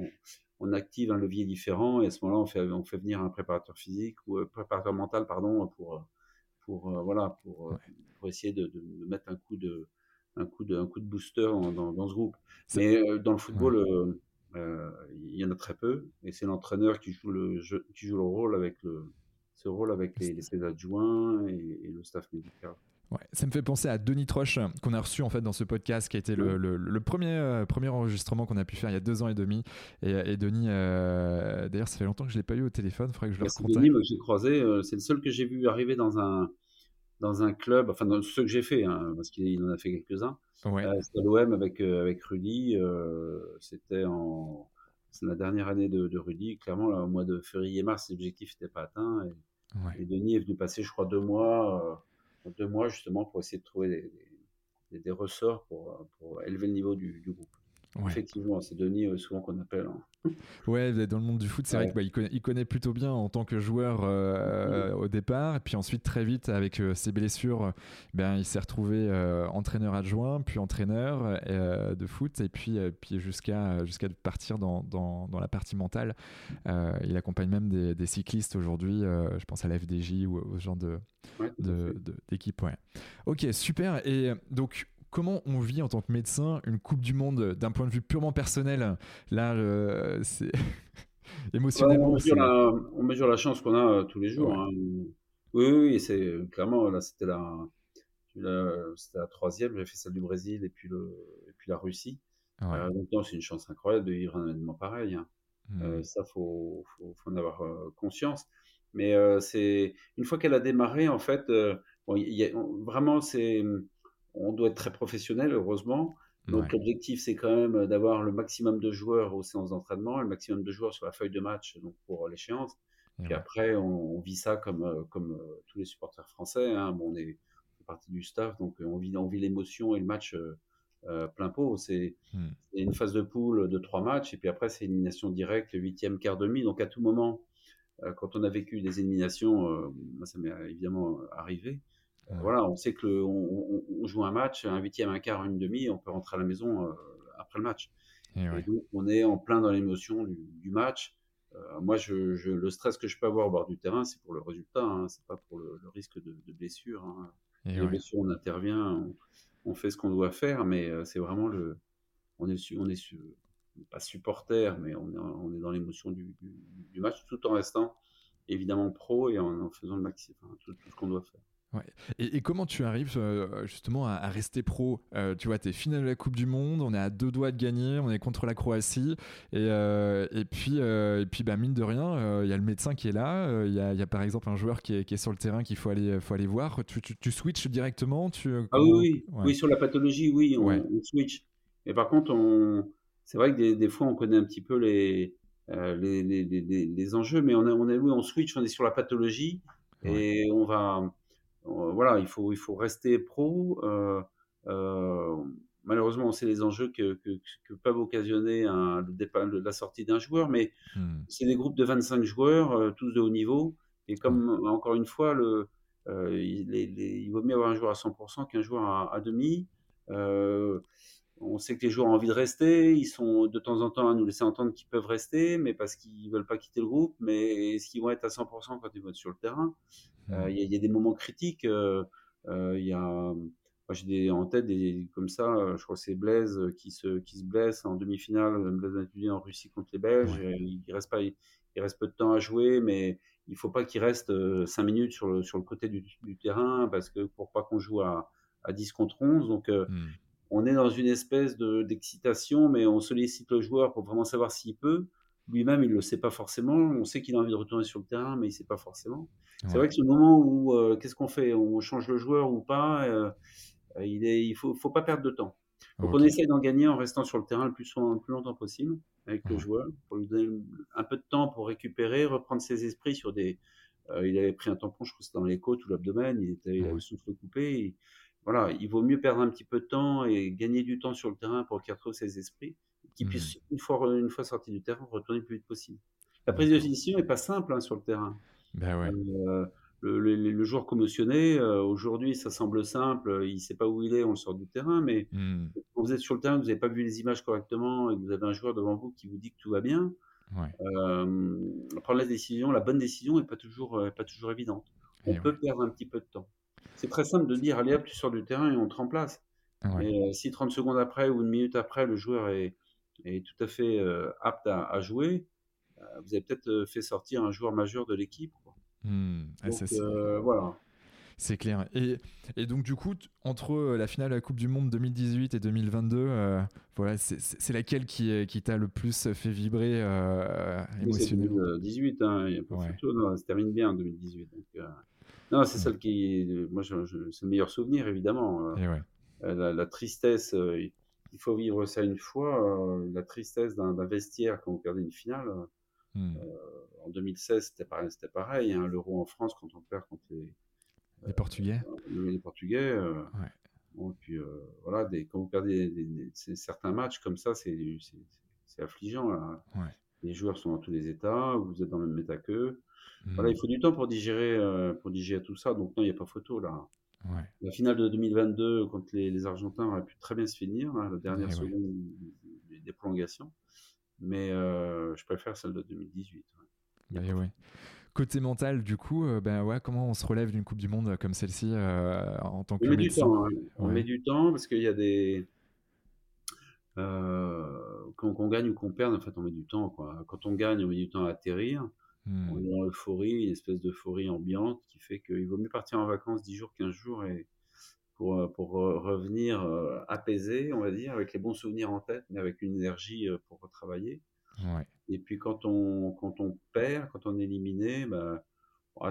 on, active un levier différent et à ce moment-là on fait, on fait venir un préparateur physique ou un euh, préparateur mental pardon pour pour euh, voilà pour, pour essayer de, de, mettre un coup de un coup de un coup de booster dans, dans, ce groupe. Mais dans le football il y en a très peu et c'est l'entraîneur qui joue le qui joue le rôle avec le ce rôle avec les, les adjoints et, le staff médical. Ouais, ça me fait penser à Denis Troche qu'on a reçu en fait dans ce podcast qui a été le, le, premier, euh, premier enregistrement qu'on a pu faire il y a deux ans et demi. Et, Denis euh, d'ailleurs ça fait longtemps que je l'ai pas eu au téléphone il faudrait que je le recontacte. Denis que j'ai croisé euh, c'est le seul que j'ai vu arriver dans un dans un club enfin dans ce que j'ai fait hein, parce qu'il en a fait quelques-uns. Ouais. c'était l'OM avec avec Rudy c'était en c'est la dernière année de, de Rudy clairement là, au mois de février mars l'objectif n'était pas atteint et, et Denis est venu passer, je crois, deux mois, euh, deux mois justement pour essayer de trouver des, des, ressorts pour, pour, élever le niveau du, du groupe. Effectivement, c'est Denis euh, souvent qu'on appelle. Hein. Ouais, dans le monde du foot, c'est vrai qu'il bah, connaît, il connaît plutôt bien en tant que joueur euh, au départ, et puis ensuite très vite avec ses blessures, ben il s'est retrouvé entraîneur adjoint, puis entraîneur de foot, et puis puis jusqu'à jusqu'à partir dans, dans, dans, la partie mentale. il accompagne même des, des cyclistes aujourd'hui. je pense à la FDJ ou au genre de d'équipe. Ouais. Ok, super. Et donc comment on vit en tant que médecin une Coupe du Monde d'un point de vue purement personnel Là, c'est émotionnellement. on, mesure la, chance qu'on a euh, tous les jours. Hein. Oui, oui, c'est clairement là, c'était la, troisième. J'ai fait celle du Brésil et puis le, et puis la Russie. Euh, donc c'est une chance incroyable de vivre un événement pareil. Hein. Euh, mmh. ça, faut, faut, faut, en avoir conscience. Mais c'est une fois qu'elle a démarré, en fait, bon, y a, vraiment c'est on doit être très professionnel, heureusement. Donc l'objectif, c'est quand même d'avoir le maximum de joueurs aux séances d'entraînement, le maximum de joueurs sur la feuille de match donc pour l'échéance. Puis après, on, vit ça comme, euh, comme euh, tous les supporters français. Hein. Bon, on, est, partie du staff, donc on vit, on vit l'émotion et le match euh, plein pot. C'est hmm. une phase de poule de trois matchs, et puis après, c'est élimination directe, huitième, quart, demi. Donc à tout moment, quand on a vécu des éliminations, ça m'est évidemment arrivé, voilà, on sait que on, joue un match, un huitième, un quart, une demi, on peut rentrer à la maison euh, après le match. Et, donc, on est en plein dans l'émotion du, match. Euh, moi, je, le stress que je peux avoir au bord du terrain, c'est pour le résultat, hein, c'est pas pour le, risque de, blessure. Hein. Les blessures, on intervient, on, fait ce qu'on doit faire, mais euh, c'est vraiment le, on est, on est, pas supporter, mais on est, on est dans l'émotion du, match, tout en restant évidemment pro et en, faisant le maximum, tout ce qu'on doit faire. Ouais. Et, comment tu arrives euh, justement à, rester pro euh, Tu vois, tu es finale de la Coupe du Monde, on est à deux doigts de gagner, on est contre la Croatie. Et, euh, et puis, et puis bah, mine de rien, il y a le médecin qui est là. Il y, a, par exemple un joueur qui est, qui est sur le terrain qu'il faut aller, faut aller voir. Tu, tu, switches directement tu, Ah oui, oui. oui, sur la pathologie, oui, on, switch. Et par contre, on... c'est vrai que des, des, fois, on connaît un petit peu les, les, les, les, enjeux, mais on, a, on, oui, on switch, on est sur la pathologie. Et on va voilà, il faut, il faut rester pro. Euh, euh, malheureusement, on sait les enjeux que, que, peuvent occasionner un, le départ, la sortie d'un joueur, mais hmm. c'est des groupes de 25 joueurs, tous de haut niveau. Et comme, encore une fois, le, il, vaut mieux avoir un joueur à 100% qu'un joueur à, demi. on sait que les joueurs ont envie de rester. Ils sont de temps en temps à nous laisser entendre qu'ils peuvent rester, mais parce qu'ils veulent pas quitter le groupe. Mais est-ce qu'ils vont être à 100% quand ils vont être sur le terrain? Euh, il y, a des moments critiques. Euh, euh, il y a j'ai en tête des comme ça, je crois que c'est Blaise qui se, qui se blesse en demi-finale, Blaise en Russie contre les Belges. Il, reste pas, il, reste peu de temps à jouer, mais il faut pas qu'il reste 5 minutes sur le, sur le côté du, terrain parce que pour pas qu'on joue à, à 10 contre 11. Donc, mmh. on est dans une espèce d'excitation, mais on sollicite le joueur pour vraiment savoir s'il peut. Lui-même, il ne le sait pas forcément. On sait qu'il a envie de retourner sur le terrain, mais il ne sait pas forcément. C'est vrai que ce moment où, euh, qu'est-ce qu'on fait? On change le joueur ou pas euh, Il ne il faut, faut pas perdre de temps. Donc on essaie d'en gagner en restant sur le terrain le plus, le plus longtemps possible avec le joueur, pour lui donner un peu de temps pour récupérer, reprendre ses esprits sur des... Euh, il avait pris un tampon, je crois que c'était dans les côtes ou l'abdomen, il, était, il avait le souffle coupé. voilà, il vaut mieux perdre un petit peu de temps et gagner du temps sur le terrain pour qu'il retrouve ses esprits qui puisse, mmh. une fois, une fois sorti du terrain, retourner le plus vite possible. La prise de décision n'est pas simple hein, sur le terrain. Ben ouais. Euh, le, le, joueur commotionné, euh, aujourd'hui, ça semble simple, il ne sait pas où il est, on le sort du terrain, mais mmh. quand vous êtes sur le terrain, vous n'avez pas vu les images correctement et que vous avez un joueur devant vous qui vous dit que tout va bien, euh, prendre la décision, la bonne décision n'est pas toujours, pas toujours évidente. On peut perdre un petit peu de temps. C'est très simple de dire, allez hop, tu sors du terrain et on te remplace. Mais si 30 secondes après ou une minute après, le joueur est, est tout à fait euh, apte à, jouer, euh, vous avez peut-être euh, fait sortir un joueur majeur de l'équipe. Mmh. voilà. C'est clair. Et, et, donc, du coup, entre la finale de la Coupe du Monde 2018 et 2022, voilà, c'est laquelle qui, qui t'a le plus fait vibrer émotionnellement? 2018, hein, il y a pas photo, non, ça termine bien en 2018. Donc, non, c'est celle qui. Moi, c'est le meilleur souvenir, évidemment. La, la, tristesse il faut vivre ça une fois. Euh, la tristesse d'un vestiaire quand on perdait une finale. Hmm. Euh, en 2016, c'était pareil. C'était pareil hein, L'euro en France, quand on perd contre les, les Portugais. Euh, les Portugais. puis voilà, des, quand vous perdez certains matchs comme ça, c'est affligeant. Les joueurs sont dans tous les états, vous êtes dans le même état qu'eux. Voilà, hmm. il faut du temps pour digérer, pour digérer tout ça. Donc non, il n'y a pas photo là. La finale de 2022 contre les, Argentins aurait pu très bien se finir, hein, la dernière seconde des prolongations. Mais euh, je préfère celle de 2018. Bah, Côté mental, du coup, euh, ben ouais, comment on se relève d'une Coupe du Monde comme celle-ci euh, en tant que on met du temps, hein. On met du temps parce qu'il y a des. quand on gagne ou qu'on perd, en fait, on met du temps. Quoi. Quand on gagne, on met du temps à atterrir. Mmh. On est dans l'euphorie, une espèce d'euphorie ambiante qui fait qu'il vaut mieux partir en vacances 10 jours, 15 jours et pour, euh, pour revenir euh, apaisé, on va dire, avec les bons souvenirs en tête, mais avec une énergie euh, pour retravailler. Et puis quand on, quand on perd, quand on est éliminé, bah,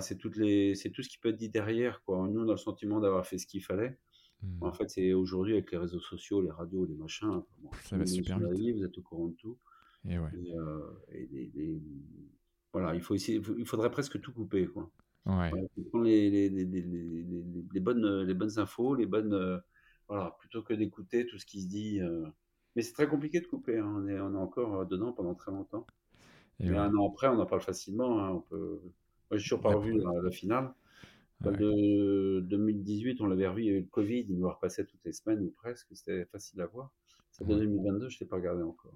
c'est, toutes les, c'est tout ce qui peut être dit derrière. Quoi. Nous, on a le sentiment d'avoir fait ce qu'il fallait. Mmh. En fait, c'est aujourd'hui avec les réseaux sociaux, les radios, les machins. ça va super vite. vous êtes au courant de tout. Et, ouais. et, voilà, il, faut essayer, il faudrait presque tout couper. Quoi. Ouais. les, les, les, les, bonnes, les bonnes infos, les bonnes. Euh, voilà, plutôt que d'écouter tout ce qui se dit. Euh. Mais c'est très compliqué de couper. Hein. On, est, on est encore euh, dedans pendant très longtemps. Et Mais un an après, on en parle facilement. Hein. On peut... Moi, j'ai toujours pas revu la, finale. De 2018, on l'avait revu, il y avait le Covid, il nous repassait toutes les semaines ou presque, c'était facile à voir. De 2022, je ne l'ai pas regardé encore.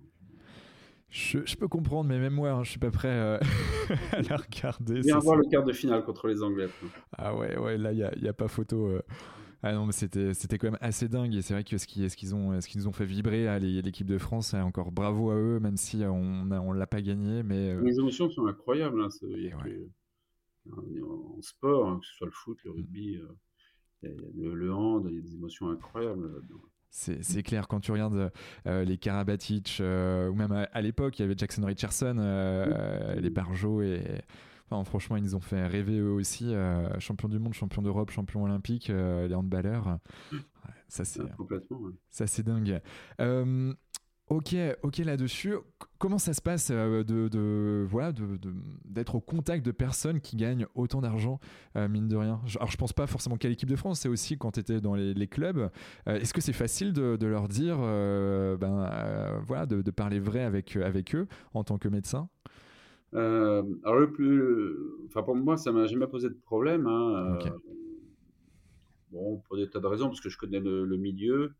Je, peux comprendre, mais même moi, hein, je suis pas prêt euh, à la regarder. Viens voir le quart de finale contre les Anglais. Ah ouais, ouais, là, il n'y a, y a, pas photo. Euh. Ah non, mais c'était, c'était quand même assez dingue. Et c'est vrai que ce, qui, ce, qu'ils ont, ce qu'ils nous ont fait vibrer, à l'équipe de France, encore bravo à eux, même si on ne on l'a pas gagné. Mais, euh. Les émotions sont incroyables. Hein, en sport, hein, que ce soit le foot, le rugby. le, le hand, il y a des émotions incroyables là-dedans. C'est clair, quand tu regardes euh, les Karabatic, euh, ou même à, l'époque, il y avait Jackson Richardson, euh, les Barjo, et franchement, ils nous ont fait rêver eux aussi. champion du monde, champion d'Europe, champion olympique, les handballeurs. ça, c'est ça c'est dingue. Ok, ok là-dessus. Comment ça se passe euh, de, de voilà d'être au contact de personnes qui gagnent autant d'argent euh, mine de rien? Alors je pense pas forcément qu'à l'équipe de France, c'est aussi quand tu étais dans les, clubs. Euh, est-ce que c'est facile de, leur dire ben voilà de, parler vrai avec avec eux en tant que médecin? Alors le plus, enfin pour moi ça m'a jamais posé de problème. Hein, bon pour des tas de raisons parce que je connais le milieu.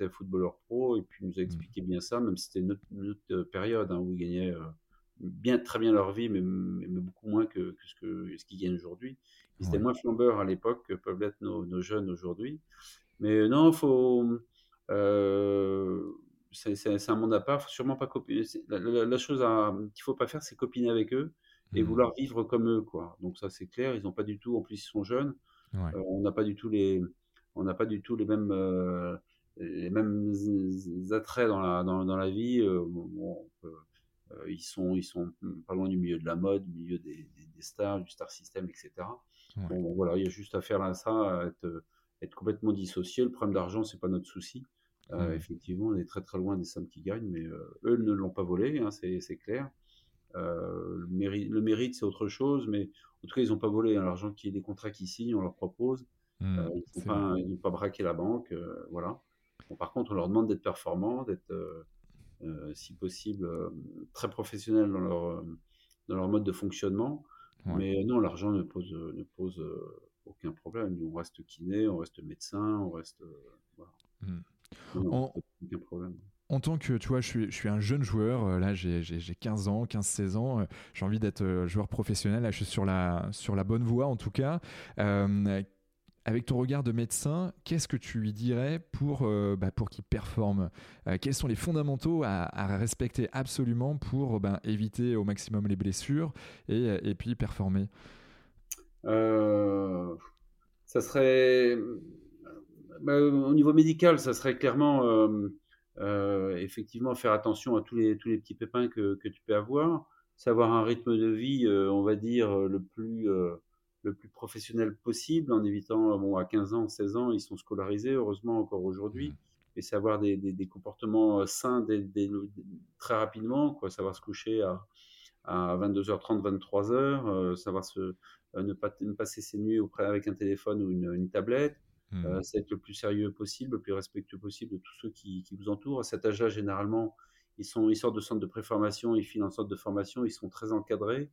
Euh, était footballeur pro et puis il nous a mmh. expliqué bien ça, même si c'était une, autre, euh, période hein, où ils gagnaient euh, bien, très bien leur vie, mais, mais beaucoup moins que, ce qu'ils ce gagnent aujourd'hui. Ils étaient moins flambeurs à l'époque que peuvent l'être nos, jeunes aujourd'hui. Mais non, faut. c'est un monde à part, faut sûrement pas copiner. La, chose qu'il faut pas faire, c'est copiner avec eux et mmh. vouloir vivre comme eux, quoi. Donc ça, c'est clair. Ils n'ont pas du tout. En plus, ils sont jeunes. on n'a pas du tout les on n'a pas du tout les mêmes, euh, les mêmes attraits dans la, dans, dans la vie. Euh, euh, ils, sont, ils sont pas loin du milieu de la mode, du milieu des, des, stars, du star system, etc. Bon, voilà, il y a juste à faire là ça, être, être complètement dissocié. Le problème d'argent, c'est pas notre souci. effectivement, on est très très loin des sommes qu'ils gagnent, mais eux ne l'ont pas volé, hein, c'est clair. le mérite, c'est autre chose, mais en tout cas, ils n'ont pas volé hein, l'argent qui est des contrats qui signent, on leur propose. Mmh, euh, ils n'ont pas, braqué la banque. Euh, par contre, on leur demande d'être performants, d'être, euh, si possible, très professionnels dans leur, dans leur mode de fonctionnement. Mais non, l'argent ne pose, ne pose aucun problème. Nous, on reste kiné, on reste médecin, on reste. voilà. Mmh. en... aucun problème en tant que, tu vois, je suis, je suis un jeune joueur, là j'ai 15 ans, 15-16 ans, j'ai envie d'être joueur professionnel, là je suis sur la, sur la bonne voie en tout cas avec ton regard de médecin, qu'est-ce que tu lui dirais pour, euh, bah, pour qu'il performe? Euh, Quels sont les fondamentaux à, respecter absolument pour ben, éviter au maximum les blessures et, puis performer? Euh, Ça serait. Au niveau médical, ça serait clairement effectivement faire attention à tous les, petits pépins que tu peux avoir, savoir un rythme de vie, on va dire, le plus le plus professionnel possible en évitant, bon, à 15 ans, 16 ans, ils sont scolarisés, heureusement encore aujourd'hui, mmh. et savoir des, des, comportements euh, sains très rapidement, quoi, savoir se coucher à, à 22h30, 23h, euh, savoir se, euh, ne, pas, ne passer ses nuits auprès avec un téléphone ou une, une tablette, mmh. c'est être le plus sérieux possible, le plus respectueux possible de tous ceux qui, qui vous entourent. À cet âge-là, généralement, ils, sont, ils sortent de centre de préformation, ils finissent en centre de formation, ils sont très encadrés.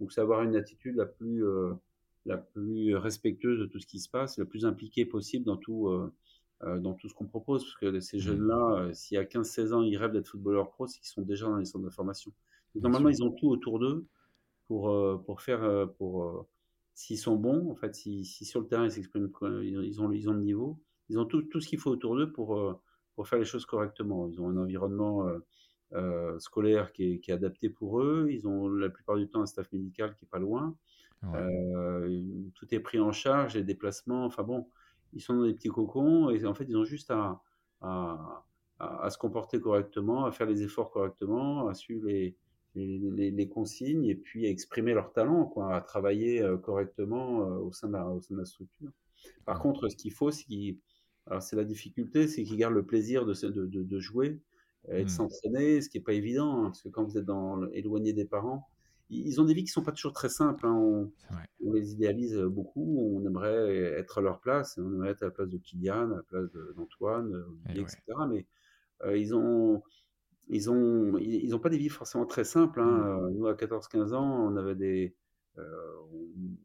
Donc, c'est avoir une attitude la plus, la plus respectueuse de tout ce qui se passe, la plus impliquée possible dans tout, euh, euh, dans tout ce qu'on propose. Parce que ces mmh. jeunes-là, euh, s'il y a 15-16 ans, ils rêvent d'être footballeurs pro, c'est qu'ils sont déjà dans les centres de formation. normalement, ils ont tout autour d'eux pour, pour faire, pour, s'ils sont bons, en fait, si, si sur le terrain ils s'expriment, ils ont, ils ont le niveau, ils ont tout, tout ce qu'il faut autour d'eux pour, pour faire les choses correctement. Ils ont un environnement scolaire qui est, qui est, adapté pour eux, ils ont la plupart du temps un staff médical qui est pas loin. Euh, tout est pris en charge, les déplacements. Enfin bon, ils sont dans des petits cocons et en fait, ils ont juste à, à, à, se comporter correctement, à faire les efforts correctement, à suivre les, les, les, consignes et puis à exprimer leur talent, quoi, à travailler euh, correctement euh, au, sein de la, au sein de la structure. Par contre, ce qu'il faut, c'est la difficulté, c'est qu'ils gardent le plaisir de, de, de, jouer et de mmh. s'entraîner, ce qui n'est pas évident, hein, parce que quand vous êtes dans, éloigné des parents, ils ont des vies qui sont pas toujours très simples. Hein. On, les idéalise beaucoup. On aimerait être à leur place. On aimerait être à la place de Kylian, à la place d'Antoine, etc. Mais euh, ils ont ils ont ils, ont pas des vies forcément très simples. Hein. Mmh. Euh, nous à 14-15 ans, on avait des euh,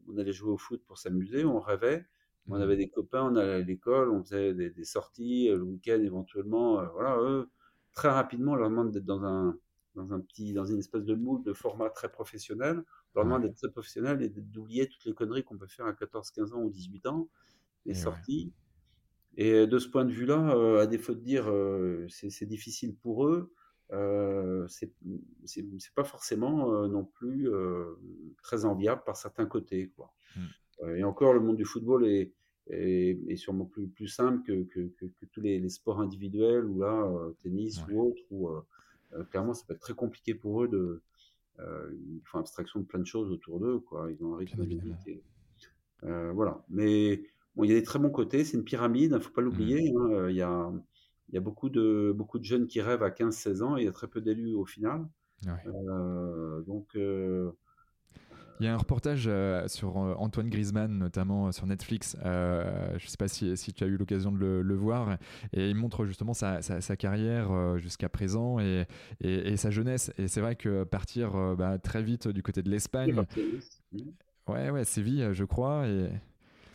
on, allait jouer au foot pour s'amuser, on rêvait. On mmh. avait des copains, on allait à l'école, on faisait des, sorties le week-end éventuellement. voilà, eux, très rapidement, on leur demande d'être dans un dans, un petit, dans une espèce de moule de format très professionnel. demande d'être très professionnel et d'oublier toutes les conneries qu'on peut faire à 14, 15 ans ou 18 ans, les sorties. Et de ce point de vue-là, euh, à défaut de dire euh, c'est difficile pour eux, euh, c'est pas forcément euh, non plus très enviable par certains côtés. Quoi. Mmh. et encore, le monde du football est, est, sûrement plus, plus simple que, que, que, tous les, les, sports individuels, ou là, tennis ou autre, où clairement, ça peut être très compliqué pour eux de. ils font abstraction de plein de choses autour d'eux, quoi. Ils ont un rythme de voilà. Mais bon, il y a des très bons côtés. C'est une pyramide, il ne faut pas mmh. l'oublier. Hein, il y a il y a beaucoup de, beaucoup de jeunes qui rêvent à 15-16 ans et il y a très peu d'élus au final. Euh, donc. Euh, il y a un reportage euh, sur Antoine Griezmann, notamment sur Netflix. je ne sais pas si, si, tu as eu l'occasion de le, voir. Et il montre justement sa, sa, carrière jusqu'à présent et, et, sa jeunesse. Et c'est vrai que partir bah, très vite du côté de l'Espagne. Ouais, ouais, Séville, je crois. Et,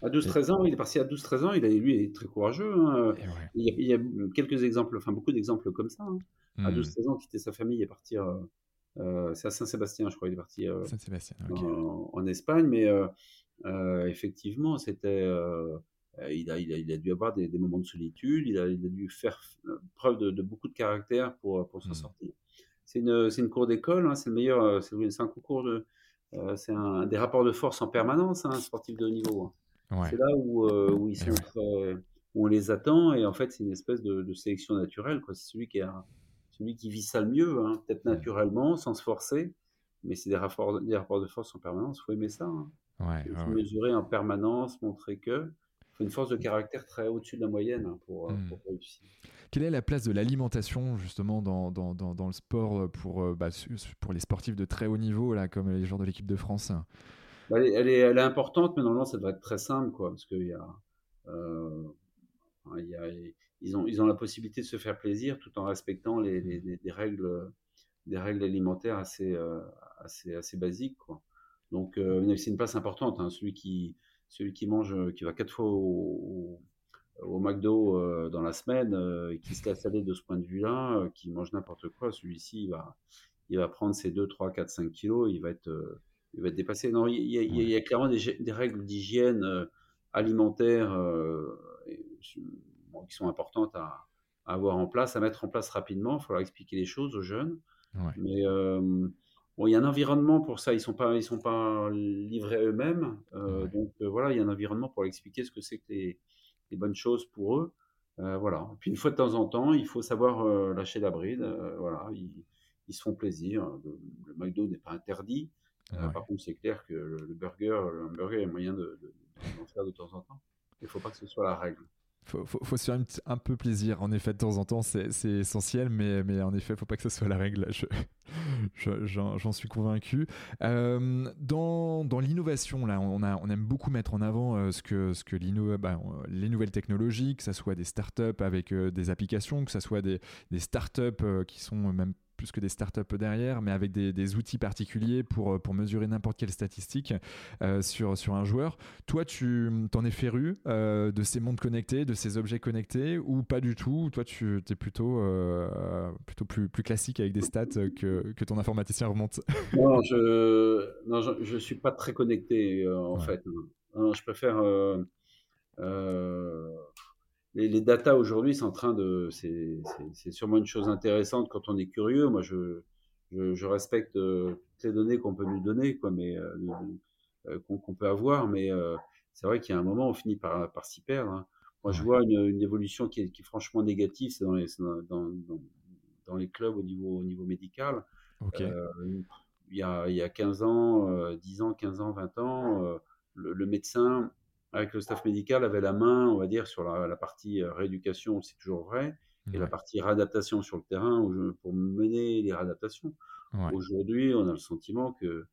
à 12-13 ans, il est parti à 12-13 ans, il a, lui est très courageux. Hein. Il, y a, quelques exemples, enfin beaucoup d'exemples comme ça. Hein. À 12-13 mmh. ans, quitter sa famille et partir. Euh, euh, c'est à Saint-Sébastien, je crois, il est parti euh, en, Espagne, mais effectivement, c'était. Il a, il, a, dû avoir des, dès moments de solitude, il a, dû faire preuve de, beaucoup de caractère pour, pour s'en mmh. sortir. C'est une, une cour d'école, hein, c'est le meilleur, c'est un concours de, c'est un, des rapports de force en permanence, un sportif de haut niveau. C'est là où, euh, où ils sont où on les attend et en fait c'est une espèce de, sélection naturelle. C'est celui qui a, celui qui vit ça le mieux, hein. peut-être naturellement, sans se forcer, mais c'est des rapports, des rapports de force en permanence. Faut aimer ça. Hein. Ouais, faut mesurer en permanence, montrer que faut une force de caractère très au-dessus de la moyenne hein, pour, euh, mmh. pour, réussir. Quelle est la place de l'alimentation justement dans, dans, dans, le sport pour, bah, pour les sportifs de très haut niveau là, comme les joueurs de l'équipe de France? Bah, elle, est, elle, est, importante, mais normalement, ça devrait être très simple, quoi, parce qu'il y a, euh, il y a, ils ont, ils ont la possibilité de se faire plaisir tout en respectant les, des règles, des règles alimentaires assez, euh, assez, assez basiques, quoi. Donc, euh, c'est une place importante. Hein, celui qui, celui qui mange, qui va quatre fois au, au, McDo dans la semaine, qui se laisse aller de ce point de vue-là, qui mange n'importe quoi, celui-ci, il va, il va prendre ses 2, 3, 4, 5 kilos, il va être il va être dépassé. Non, il y a, clairement des, règles d'hygiène euh, alimentaire euh, qui sont importantes à, avoir en place, à mettre en place rapidement. Il faudra expliquer les choses aux jeunes. Mais euh, bon, il y a un environnement pour ça. Ils ne sont, pas, ils sont pas livrés eux-mêmes. Donc voilà, il y a un environnement pour expliquer ce que c'est que les, bonnes choses pour eux. voilà. puis une fois de temps en temps, il faut savoir lâcher la bride. voilà, ils, se font plaisir. Le, le McDo n'est pas interdit. Euh, par contre, c'est clair que le, burger, le hamburger, il y a moyen de, d'en faire de temps en temps. Il ne faut pas que ce soit la règle. Faut, faut, se faire un, peu plaisir. En effet, de temps en temps, c'est, essentiel, mais, en effet, faut pas que ce soit la règle. Je, j'en, suis convaincu. Euh, dans, l'innovation, là, on, a, aime beaucoup mettre en avant euh, ce que, bah, les nouvelles technologies, que ce soit des startups avec des applications, que ce soit des, des startups qui sont même plus que des startups derrière, mais avec des, outils particuliers pour, euh, pour mesurer n'importe quelle statistique euh, sur, sur un joueur. Toi, tu t'en es féru euh, de ces mondes connectés, de ces objets connectés, ou pas du tout? Toi, tu es plutôt, plutôt plus, plus classique avec des stats que, que ton informaticien remonte? Non, je non, je, suis pas très connecté en fait. je préfère les, les data aujourd'hui, c'est en train de, c'est sûrement une chose intéressante quand on est curieux. Moi, je, je, respecte euh, toutes les données qu'on peut nous donner, quoi, mais euh, euh, qu'on peut avoir, mais c'est vrai qu'il y a un moment, on finit par, par s'y perdre. Hein. Moi, je vois une, une, évolution qui est, qui est, franchement négative, c'est dans les, dans, dans, dans, les clubs au niveau, au niveau médical. il, y a, il y a 15 ans, 10 ans, 15 ans, 20 ans, le, le médecin avec le staff médical, avait la main, on va dire, sur la, partie euh, rééducation, c'est toujours vrai, et la partie réadaptation sur le terrain pour mener les réadaptations. Aujourd'hui, on a le sentiment que,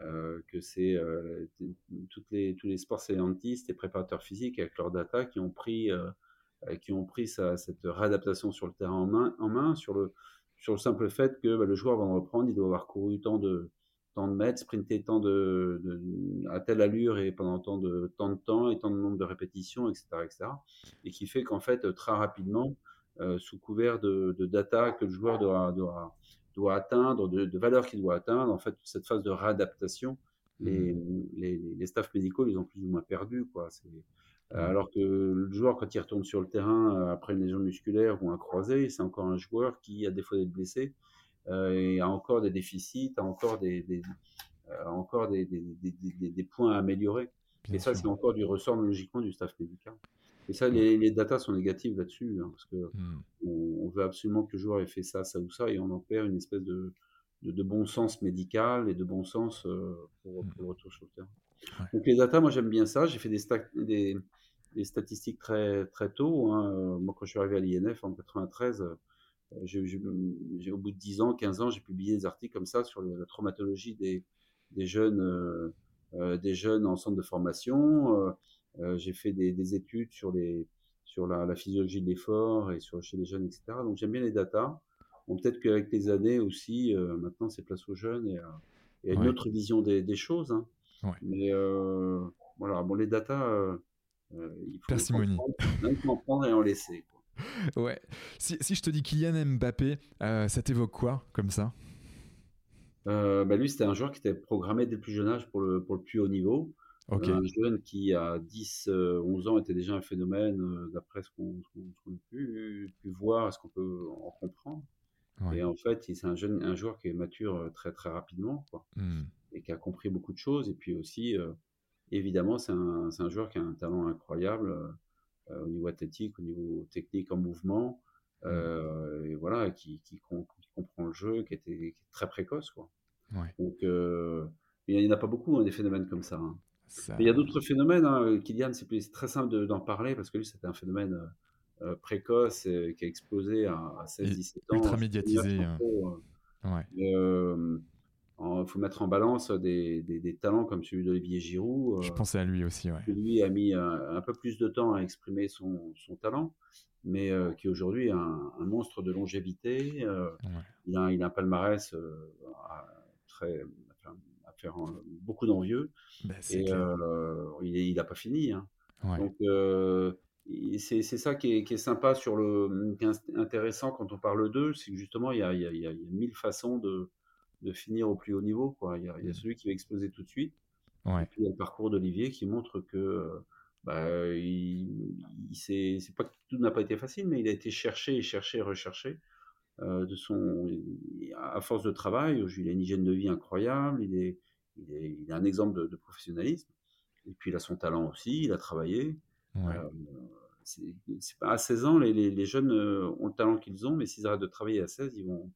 euh, que c'est euh, toutes les, tous les sports scientistes et préparateurs physiques avec leurs data qui ont pris, qui ont pris cette réadaptation sur le terrain en main, en main sur, le, sur le simple fait que bah, le joueur va reprendre, il doit avoir couru tant de, tant de mètres, sprinter tant de, à telle allure et pendant tant de, tant de temps et tant de nombre de répétitions, etc. etc. et qui fait qu'en fait, très rapidement, euh, sous couvert de, data que le joueur doit, doit, doit atteindre, de, valeurs qu'il doit atteindre, en fait, cette phase de réadaptation, les, mmh. les, les, staffs médicaux, ils ont plus ou moins perdu. Quoi. Euh, mmh. alors que le joueur, quand il retourne sur le terrain euh, après une lésion musculaire ou un croisé, c'est encore un joueur qui, à défaut d'être blessé, euh, et a encore des déficits, encore des, des euh, encore des, des, des, points à améliorer. et ça, c'est encore du ressort logiquement du staff médical. Et ça, les, les datas sont négatives là-dessus, hein, parce que mmh. on, veut absolument que le joueur ait fait ça, ça ou ça, et on en perd une espèce de, de, bon sens médical et de bon sens euh, pour, mmh. pour, le retour sur le terrain. Donc les datas, moi j'aime bien ça. J'ai fait des, des, des, statistiques très, très tôt. Hein. Moi, quand je suis arrivé à l'INF en 93, j'ai, au bout de 10 ans, 15 ans, j'ai publié des articles comme ça sur la traumatologie des, des jeunes, euh, euh, des jeunes en centre de formation. Euh, j'ai fait des, études sur, les, sur la, physiologie de l'effort et sur, chez les jeunes, etc. Donc j'aime bien les datas. Bon, peut-être qu'avec les années aussi, euh, maintenant c'est place aux jeunes et, et une autre vision des, des choses. Hein. Mais voilà, bon, les datas, il faut en prendre et en laisser. Ouais. Si, si, je te dis Kylian Mbappé, ça t'évoque quoi comme ça? Bah Lui, c'était un joueur qui était programmé dès le plus jeune âge pour le, pour le plus haut niveau. Un jeune qui, à 10, 11 ans, était déjà un phénomène, d'après ce qu'on a pu, pu, voir ce qu'on peut en comprendre. Et en fait, c'est un, jeune, un joueur qui est mature très, très rapidement, quoi, mmh. et qui a compris beaucoup de choses. Et puis aussi, évidemment, c'est un, un, joueur qui a un talent incroyable au niveau athlétique, au niveau technique, en mouvement. Mmh. et voilà, qui, qui, comprend le jeu, qui, était, qui est très précoce. Quoi. Donc, il n'y en a pas beaucoup, hein, des phénomènes comme ça. Hein. Il y a d'autres phénomènes. Hein. Kylian, c'est très simple d'en parler parce que lui, c'était un phénomène euh, euh, précoce qui a explosé à, 16-17 ans. Ultra médiatisé. Il faut mettre en balance des, des, talents comme celui d'Olivier Giroud. Euh, Je pensais à lui aussi. Ouais. Lui a mis un, peu plus de temps à exprimer son, son talent, mais qui aujourd'hui est un, monstre de longévité. il, a, il a un palmarès très faire beaucoup d'envieux. Bah, et euh, il n'a pas fini. Hein. Donc, euh, c'est ça qui est, sympa sur le, qui est intéressant quand on parle d'eux, c'est que justement, il y a, il y a, mille façons de, de, finir au plus haut niveau. Quoi. Il, y a, mmh. celui qui va exploser tout de suite. Et puis il y a le parcours d'Olivier qui montre que bah, il, c'est pas tout n'a pas été facile, mais il a été cherché et cherché et recherché. de son, à force de travail, il a une hygiène de vie incroyable, il est, il est, un exemple de, professionnalisme. Et puis il a son talent aussi, il a travaillé. Euh, c'est pas à 16 ans, les, les, jeunes euh, ont le talent qu'ils ont, mais s'ils arrêtent de travailler à 16, ils vont,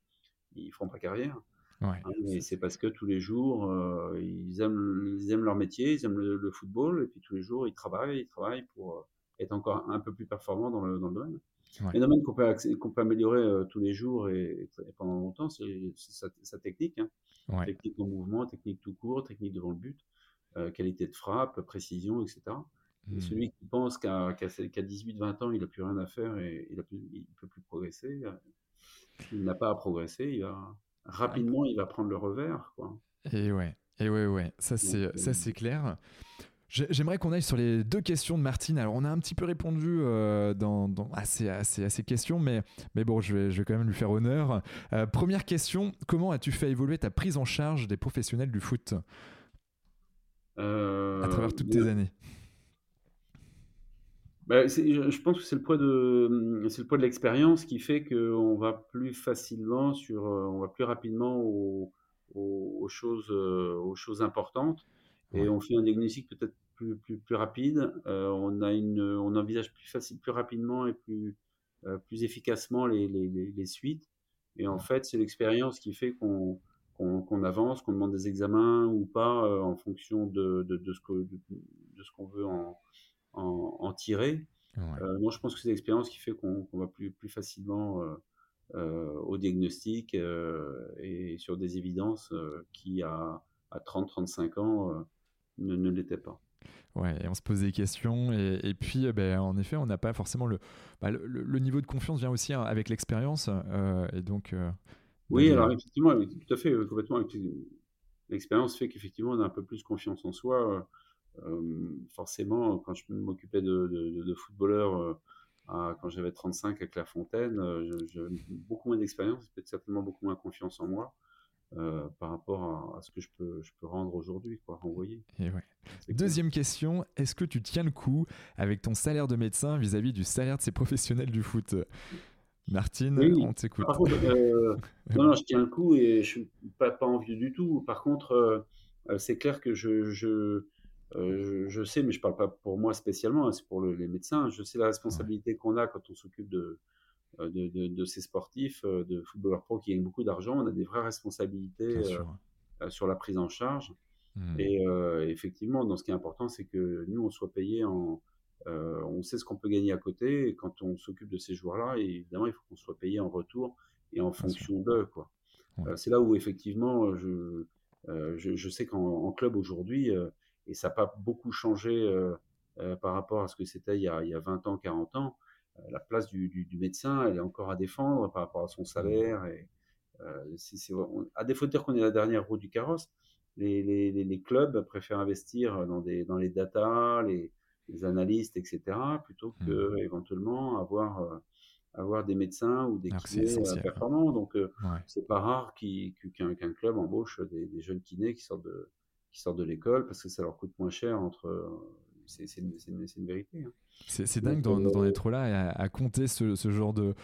ils feront pas carrière. Ouais, hein, c'est parce que tous les jours, euh, ils, aiment, ils aiment leur métier, ils aiment le, football, et puis tous les jours, ils travaillent, ils travaillent pour être encore un peu plus performants dans le, dans le domaine. Ouais. domaine qu'on peut, qu'on peut, améliorer tous les jours et, pendant longtemps, c'est sa, technique. Hein. Technique en mouvement, technique tout court, technique devant le but, euh, qualité de frappe, précision, etc. Et mmh. celui qui pense qu'à 18-20 ans, il n'a plus rien à faire et il ne peut plus progresser, il n'a pas à progresser, il va, rapidement, il va prendre le revers. Quoi. Et ouais, et ouais, ouais, ça c'est clair. J'aimerais qu'on aille sur les deux questions de Martine. Alors, on a un petit peu répondu euh, dans, à, ces, questions, mais, mais bon, je vais, je vais quand même lui faire honneur. Euh, première question comment as-tu fait évoluer ta prise en charge des professionnels du foot? Euh, à travers toutes tes années bah, je pense que c'est le poids de c'est le poids de l'expérience qui fait qu'on va plus facilement sur on va plus rapidement aux, aux choses aux choses importantes et on fait un diagnostic peut-être plus, plus, plus rapide. Euh, on, a une, on envisage plus, facile, plus rapidement et plus, euh, plus efficacement les, les, les, suites. Et en fait, c'est l'expérience qui fait qu'on qu'on avance, qu'on demande des examens ou pas euh, en fonction de, de, de ce qu'on ce veut en, en, en tirer. moi, je pense que c'est l'expérience qui fait qu'on va plus, plus facilement au diagnostic et sur des évidences qui, à, à 30-35 ans, ne, ne l'était pas. Ouais, et on se pose des questions. Et, et puis, euh, ben, en effet, on n'a pas forcément le, bah, le, le, niveau de confiance vient aussi hein, avec l'expérience. Euh, et donc. Euh, oui, alors effectivement, tout à fait, complètement. L'expérience fait qu'effectivement, on a un peu plus confiance en soi. Forcément, quand je m'occupais de, de, de, footballeurs, quand j'avais 35 à Clairefontaine, j'avais beaucoup moins d'expérience, peut-être certainement beaucoup moins confiance en moi. Euh, par rapport à, ce que je peux, je peux rendre aujourd'hui, quoi, renvoyer. Et ouais. Deuxième question, est-ce que tu tiens le coup avec ton salaire de médecin vis-à-vis du salaire de ces professionnels du foot? Martine, on t'écoute. Euh, non, non, je tiens le coup et je suis pas, pas envieux du tout. Par contre, euh, c'est clair que je, je, je, sais, mais je parle pas pour moi spécialement, hein, c'est pour les médecins. Je sais la responsabilité qu'on a quand on s'occupe de, de, ces sportifs, de footballeurs pro qui gagnent beaucoup d'argent. On a des vraies responsabilités sur la prise en charge. Mmh. Et effectivement, dans ce qui est important, c'est que nous, on soit payé en, on sait ce qu'on peut gagner à côté. Et quand on s'occupe de ces joueurs-là, évidemment, il faut qu'on soit payé en retour et en fonction d'eux. Quoi. c'est là où, effectivement, je, je, sais qu'en club aujourd'hui, et ça n'a pas beaucoup changé par rapport à ce que c'était il, y a 20 ans, 40 ans, la place du, médecin, elle est encore à défendre par rapport à son mmh. salaire. Et, à défaut de dire qu'on est la dernière roue du carrosse, les, les, les, clubs préfèrent investir dans, des, dans les data, les, les analystes, etc., plutôt mmh. que éventuellement avoir, euh, avoir des médecins ou des kinés euh, performants. Donc, euh, c'est pas rare qu'un club embauche des, des, jeunes kinés qui sortent de, qui sortent de l'école parce que ça leur coûte moins cher entre. C'est une, une, vérité. Hein. C'est dingue d'en être là à, à compter ce, ce genre de,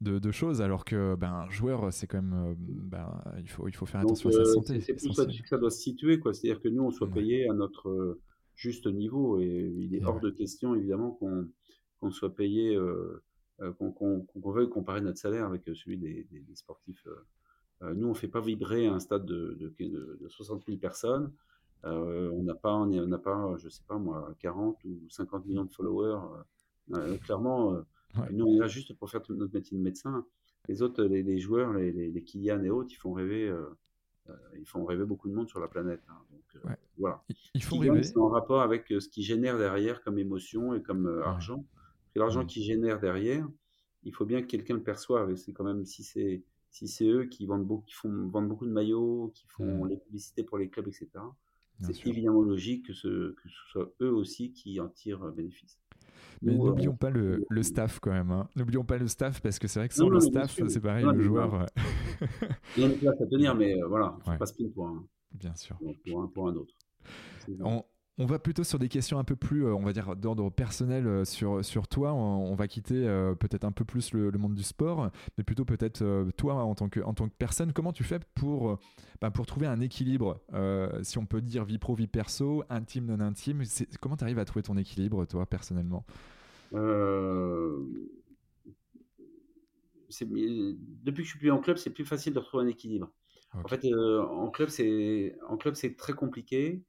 de, choses, alors que ben, un joueur, c'est quand même, ben, il, faut, il faut faire attention à sa santé. C'est plus ça que ça doit se situer, quoi. C'est-à-dire que nous, on soit payé à notre juste niveau. Et il est hors de question, évidemment, qu'on soit payé, euh, euh, qu'on veuille comparer notre salaire avec celui des, sportifs. Euh. nous, on ne fait pas vibrer un stade de, de, 60 000 personnes. On n'a pas, on n'a pas, je sais pas moi, 40 ou 50 millions de followers. clairement, nous, on est là juste pour faire notre métier de médecin. Les autres, les, joueurs, les, les, Kylian et autres, ils font rêver euh, ils font rêver beaucoup de monde sur la planète. Hein, donc, euh, voilà. Ils font rêver. C'est en rapport avec euh, ce qui génère derrière comme émotion et comme argent. l'argent qui génère derrière, il faut bien que quelqu'un le perçoive. c'est quand même si c'est si c'est eux qui vendent beaucoup, qui font vendent beaucoup de maillots, qui font les publicités pour les clubs, etc. C'est évidemment logique que ce, que ce soit eux aussi qui en tirent bénéfice. Mais n'oublions pas le, le, staff quand même. Hein. N'oublions pas le staff parce que c'est vrai que sans le staff, c'est pareil, le joueur. Il y a une place à tenir, mais euh, voilà, il faut pas se pour un. Bien sûr. Pour un, pour un autre. On va plutôt sur des questions un peu plus, euh, on va dire, d'ordre personnel euh, sur, sur toi. On, va quitter euh, peut-être un peu plus le, monde du sport, mais plutôt peut-être toi en tant, que, en tant que personne. Comment tu fais pour, bah, pour trouver un équilibre, si on peut dire vie pro, vie perso, intime, non intime? Comment tu arrives à trouver ton équilibre, toi, personnellement? Depuis que je suis plus en club, c'est plus facile de retrouver un équilibre. En fait, en club, c'est très compliqué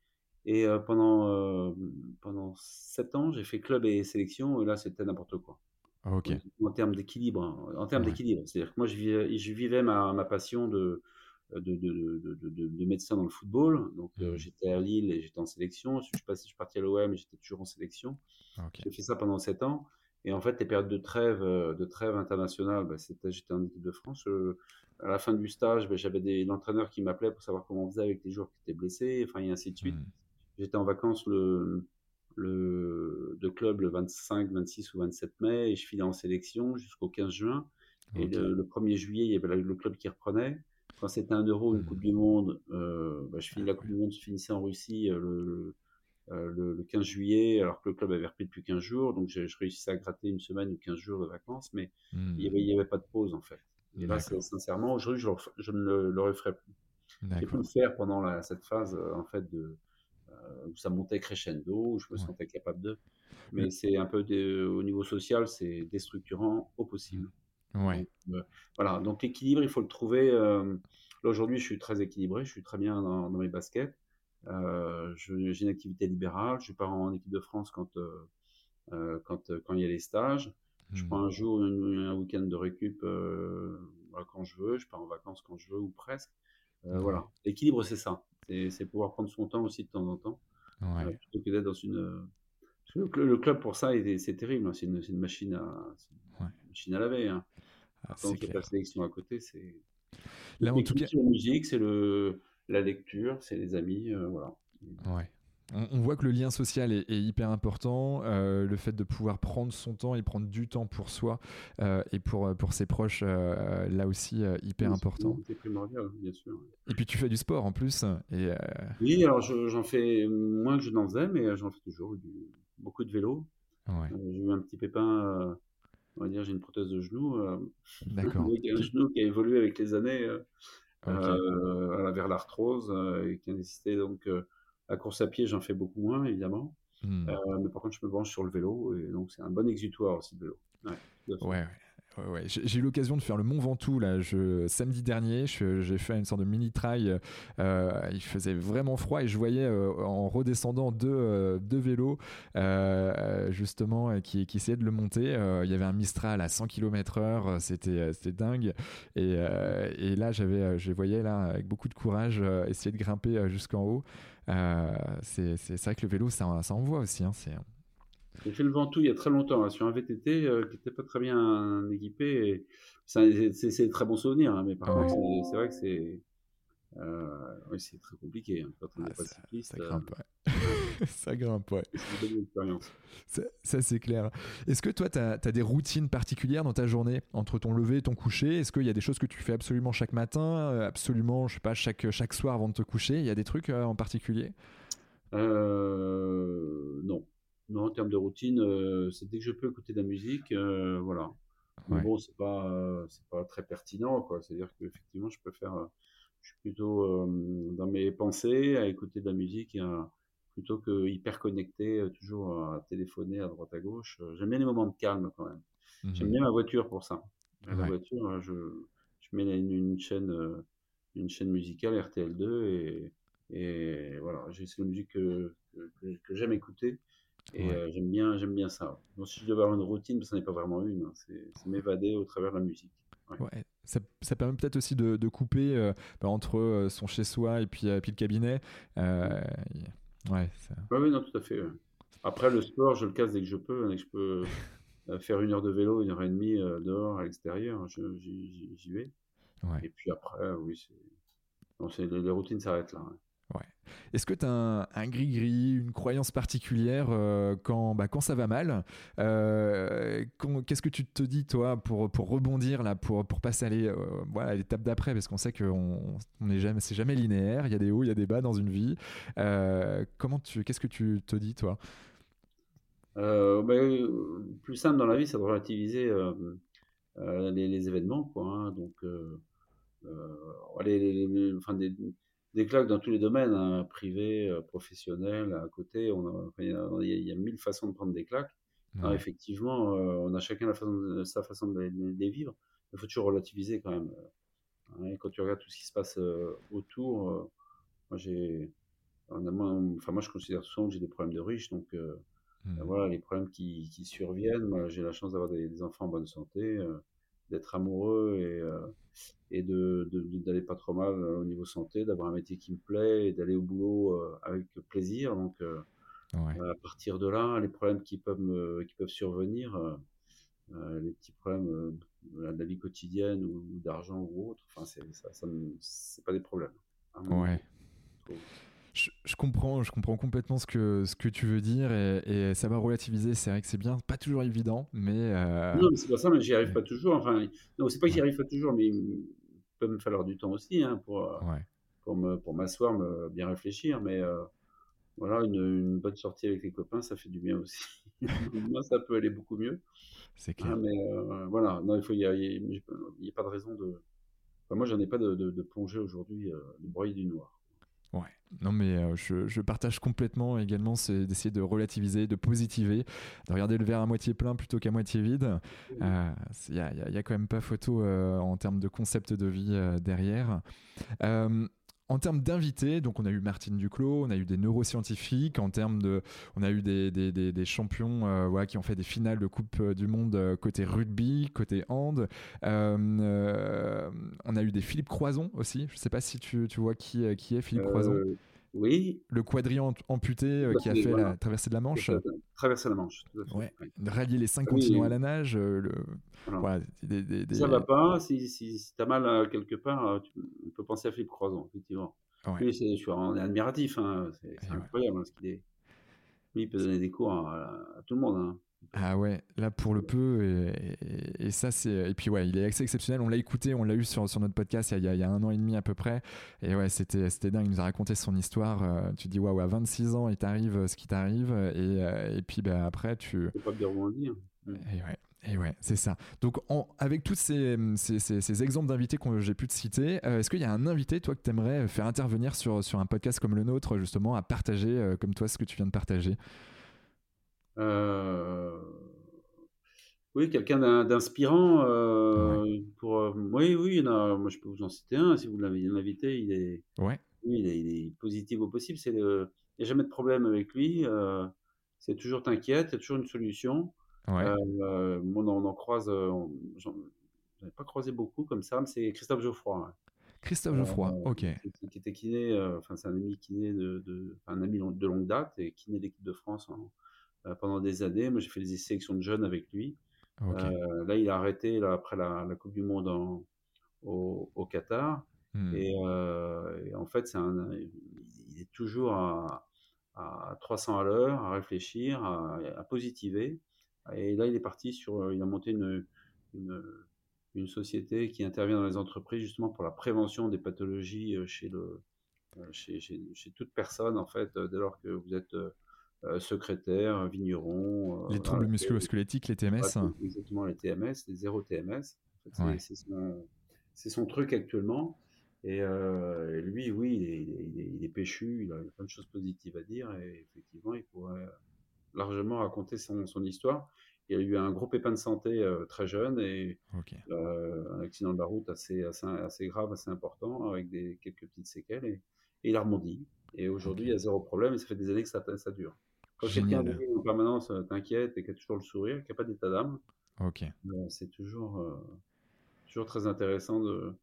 et pendant, pendant 7 ans, j'ai fait club et sélection, et là, c'était n'importe quoi. Ok. En, termes d'équilibre, hein, en termes d'équilibre. C'est-à-dire que moi, je vivais, je vivais ma, ma passion de de, de, de, de, médecin dans le football. Donc, mmh. j'étais à Lille et j'étais en sélection. Je suis, passé, je suis parti à l'OM et j'étais toujours en sélection. J'ai fait ça pendant 7 ans. Et en fait, les périodes de trêve, de trêve internationale, bah, c'était, j'étais en équipe de France. à la fin du stage, bah, j'avais des entraîneurs qui m'appelaient pour savoir comment on faisait avec les joueurs qui étaient blessés, enfin, et ainsi de suite. Mmh. J'étais en vacances le, le, de club le 25, 26 ou 27 mai et je filais en sélection jusqu'au 15 juin. Et le, 1er juillet, il y avait le club qui reprenait. Quand c'était un euro, une Coupe du Monde, euh, bah, je finis la Coupe du Monde, je finissais en Russie euh, euh, le, le, 15 juillet, alors que le club avait repris depuis 15 jours. Donc je, réussissais à gratter une semaine ou 15 jours de vacances, mais il n'y avait, avait, pas de pause en fait. Et là, sincèrement, aujourd'hui, je, je, ne le, referai plus. J'ai pu le faire pendant la, cette phase en fait de, euh, où ça montait crescendo, où je me sentais capable de. Mais c'est un peu au niveau social, c'est déstructurant au possible. Ouais. Euh, voilà, donc l'équilibre, il faut le trouver. Euh, là, aujourd'hui, je suis très équilibré, je suis très bien dans, mes baskets. j'ai une activité libérale, je pars en équipe de France quand, quand, quand il y a les stages. Je hmm. prends un jour, un week-end de récup quand je veux, je pars en vacances quand je veux ou presque. Voilà, l'équilibre, c'est ça. C'est pouvoir prendre son temps aussi de temps en temps. Euh, plutôt que d'être dans une. Euh, le, club, pour ça, c'est terrible. Hein. C'est une, une, machine à, machine à laver. Hein. Ah, Quand la sélection à côté, c'est. Là, en tout cas. La musique, c'est la lecture, c'est les amis. Euh, voilà. Ouais. On, voit que le lien social est, hyper important, euh, le fait de pouvoir prendre son temps et prendre du temps pour soi euh, et pour, euh, pour ses proches, là aussi hyper important. C'est primordial, bien sûr. Et puis tu fais du sport en plus. Et, Oui, alors j'en fais moins que je n'en faisais, mais j'en fais toujours beaucoup de vélo. j'ai eu un petit pépin, on va dire, j'ai une prothèse de genou. D'accord. un genou qui a évolué avec les années vers l'arthrose et qui a nécessité donc La course à pied, j'en fais beaucoup moins, évidemment. Mmh. mais par contre, je me branche sur le vélo et donc c'est un bon exutoire aussi, le vélo. Ouais, ouais, Ouais, J'ai eu l'occasion de faire le Mont Ventoux là, je, samedi dernier. J'ai fait une sorte de mini trail. Euh, il faisait vraiment froid et je voyais euh, en redescendant deux, euh, deux vélos justement qui, qui, essayaient de le monter. il y avait un Mistral à 100 km/h, c'était dingue. Et, et là, j'avais, je les voyais là avec beaucoup de courage essayer de grimper jusqu'en haut. C'est vrai que le vélo, ça, ça envoie aussi. Hein, c'est j'ai fait le Ventoux il y a très longtemps, hein, sur un VTT euh, qui n'était pas très bien équipé. C'est très bon souvenir, hein, mais par contre, c'est vrai que c'est euh, c'est très compliqué hein, quand on n'est ah, pas ça, cycliste. Ça euh. ouais. ça grimpe, ouais. C'est une expérience. Ça, ça c'est clair. Est-ce que toi, tu as, as, des routines particulières dans ta journée entre ton lever et ton coucher? Est-ce qu'il y a des choses que tu fais absolument chaque matin, absolument, je sais pas, chaque, chaque soir avant de te coucher? Il y a des trucs en particulier? Euh, Non. Non, en termes de routine, euh, c'est dès que je peux écouter de la musique, euh, voilà. Mais bon, c'est pas, c'est pas très pertinent, quoi. C'est-à-dire qu'effectivement, je préfère, euh, je suis plutôt dans mes pensées à écouter de la musique plutôt que hyper connecté, toujours à téléphoner à droite à gauche. J'aime bien les moments de calme quand même. J'aime mmh bien ma voiture pour ça. La voiture, je, je mets une, une chaîne, une chaîne musicale RTL2 et, et voilà, j'ai la musique que, que, que j'aime écouter. Et euh, j'aime bien, j'aime bien ça. Donc, si je devais avoir une routine, ça n'est pas vraiment une, hein, c'est m'évader au travers de la musique. Ouais. Ça, ça, permet peut-être aussi de, de couper euh, bah, entre euh, son chez-soi et puis, puis le cabinet. Ouais, ça... oui, non, tout à fait. Après, le sport, je le casse dès que je peux. Hein, dès que je peux faire une heure de vélo, une heure et demie dehors, à l'extérieur, j'y vais. Et puis après, oui, les, routines s'arrêtent là. Ouais. Est-ce que tu as un, gris-gris, une croyance particulière euh, quand, bah, quand ça va mal euh, Qu'est-ce que tu te dis, toi, pour, pour rebondir, là, pour, pour passer à euh, l'étape d'après? Parce qu'on sait que jamais, c'est jamais linéaire, il y a des hauts, il y a des bas dans une vie. comment tu, Qu'est-ce que tu te dis, toi? Bah, Plus simple dans la vie, c'est de relativiser les, événements. Quoi, hein. donc, enfin, des claques dans tous les domaines, hein, privé, euh, professionnel, à côté. On il, y a, mille façons de prendre des claques. Alors, effectivement, euh, on a chacun la façon sa façon de les, vivre. Il faut toujours relativiser quand même. Hein, et quand tu regardes tout ce qui se passe euh, autour, moi j'ai, enfin moi je considère souvent que j'ai des problèmes de riches, donc mmh. voilà les problèmes qui, surviennent. j'ai la chance d'avoir des, enfants en bonne santé d'être amoureux et, euh, et de, d'aller pas trop mal euh, au niveau santé, d'avoir un métier qui me plaît et d'aller au boulot euh, avec plaisir. Donc, à partir de là, les problèmes qui peuvent, qui peuvent survenir, les petits problèmes de la vie quotidienne ou, d'argent ou autre, enfin, c'est, ça, ça c'est pas des problèmes. Ouais je, comprends, je comprends complètement ce que, ce que tu veux dire et, ça va relativiser. C'est vrai que c'est bien, pas toujours évident, mais. Euh, non, c'est pas ça, mais j'y arrive pas toujours. Enfin, non, c'est pas que j'y arrive pas toujours, mais il peut me falloir du temps aussi hein, pour, euh, pour, me, pour m'asseoir, me bien réfléchir. Mais euh, voilà, une, une, bonne sortie avec les copains, ça fait du bien aussi. Moi, ça peut aller beaucoup mieux. C'est clair. Hein, mais voilà, non, il faut, y a, y a, pas de raison de. Enfin, moi, j'en ai pas de, de, de plonger aujourd'hui, le broyer du noir. Ouais, non mais euh, je, partage complètement également, c'est d'essayer de relativiser, de positiver, de regarder le verre à moitié plein plutôt qu'à moitié vide. Il euh, n'y a, y a, quand même pas photo euh, en termes de concept de vie derrière. En termes d'invités, donc on a eu Martine Duclos, on a eu des neuroscientifiques, en termes de, on a eu des, des, des, champions euh, voilà, qui ont fait des finales de Coupe euh, du Monde euh, côté rugby, côté hand. on a eu des Philippe Croison aussi. Je ne sais pas si tu, tu vois qui, qui est Philippe Croison. Oui. Le quadrillon amputé euh, qui a fait la traversée de la Manche. Traverser la Manche. Ouais. Rallier les cinq continents à la nage. Euh, le... Voilà. Ça va pas. Si, si, tu as mal euh, quelque part, tu peux penser à Philippe Croison, effectivement. Ouais. c'est, je suis admiratif. Hein. C'est, incroyable hein, ce qu'il est. Lui, il peut donner des cours à, tout le monde. Hein. Ah ouais, là pour le peu, et, ça c'est. Et puis ouais, il est assez exceptionnel. On l'a écouté, on l'a eu sur, sur notre podcast il y, a, il y, a, un an et demi à peu près. Et ouais, c'était dingue. Il nous a raconté son histoire. Euh, tu dis waouh, à 26 ans, il t'arrive ce qui t'arrive. Et, euh, et puis bah, après, tu. C'est pas bien rebondir. Mm. Et ouais. Et ouais, c'est ça. Donc, avec tous ces, ces, exemples d'invités que j'ai pu te citer, euh, est-ce qu'il y a un invité, toi, que tu aimerais faire intervenir sur, sur un podcast comme le nôtre, justement, à partager, euh, comme toi, ce que tu viens de partager? euh, Oui, quelqu'un d'inspirant. pour Oui, oui, moi, je peux vous en citer un. Si vous l'avez invité, il est, ouais. il, est, il est positif au possible. Il n'y a jamais de problème avec lui. c'est toujours t'inquiète, il y a toujours une solution. Ouais. Euh, on, en croise, euh, j'en ai pas croisé beaucoup comme ça, mais c'est Christophe Geoffroy. Christophe Geoffroy, euh, ok. Qui, était kiné, enfin c'est un ami kiné de, de un ami de longue date et kiné de l'équipe de France pendant des années. Moi j'ai fait des sélections de jeunes avec lui. là il a arrêté là, après la, Coupe du Monde en, au, Qatar. Hmm. Et, en fait, c'est un, il est toujours à, à 300 à l'heure, à réfléchir, à, à positiver. Et là, il est parti sur, euh, il a monté une, une, société qui intervient dans les entreprises justement pour la prévention des pathologies euh, chez, le, euh, chez, chez, toute personne, en fait, dès lors que vous êtes secrétaire, vigneron. les troubles musculo-squelettiques, les TMS Exactement, les TMS, les zéro TMS. c'est son, truc actuellement. Et, lui, oui, il est, il, est, péchu, il a plein de choses positives à dire, et effectivement, il pourrait largement raconté son, son, histoire. Il a eu un gros pépin de santé euh, très jeune et euh, un accident de la route assez, assez, assez, grave, assez important, avec des, quelques petites séquelles. Et, il a rebondi. Et aujourd'hui, il y a zéro problème et ça fait des années que ça, ça dure. Quand quelqu'un en permanence euh, t'inquiète et qui a toujours le sourire, qui n'a pas d'état d'âme, c'est toujours, toujours très intéressant de,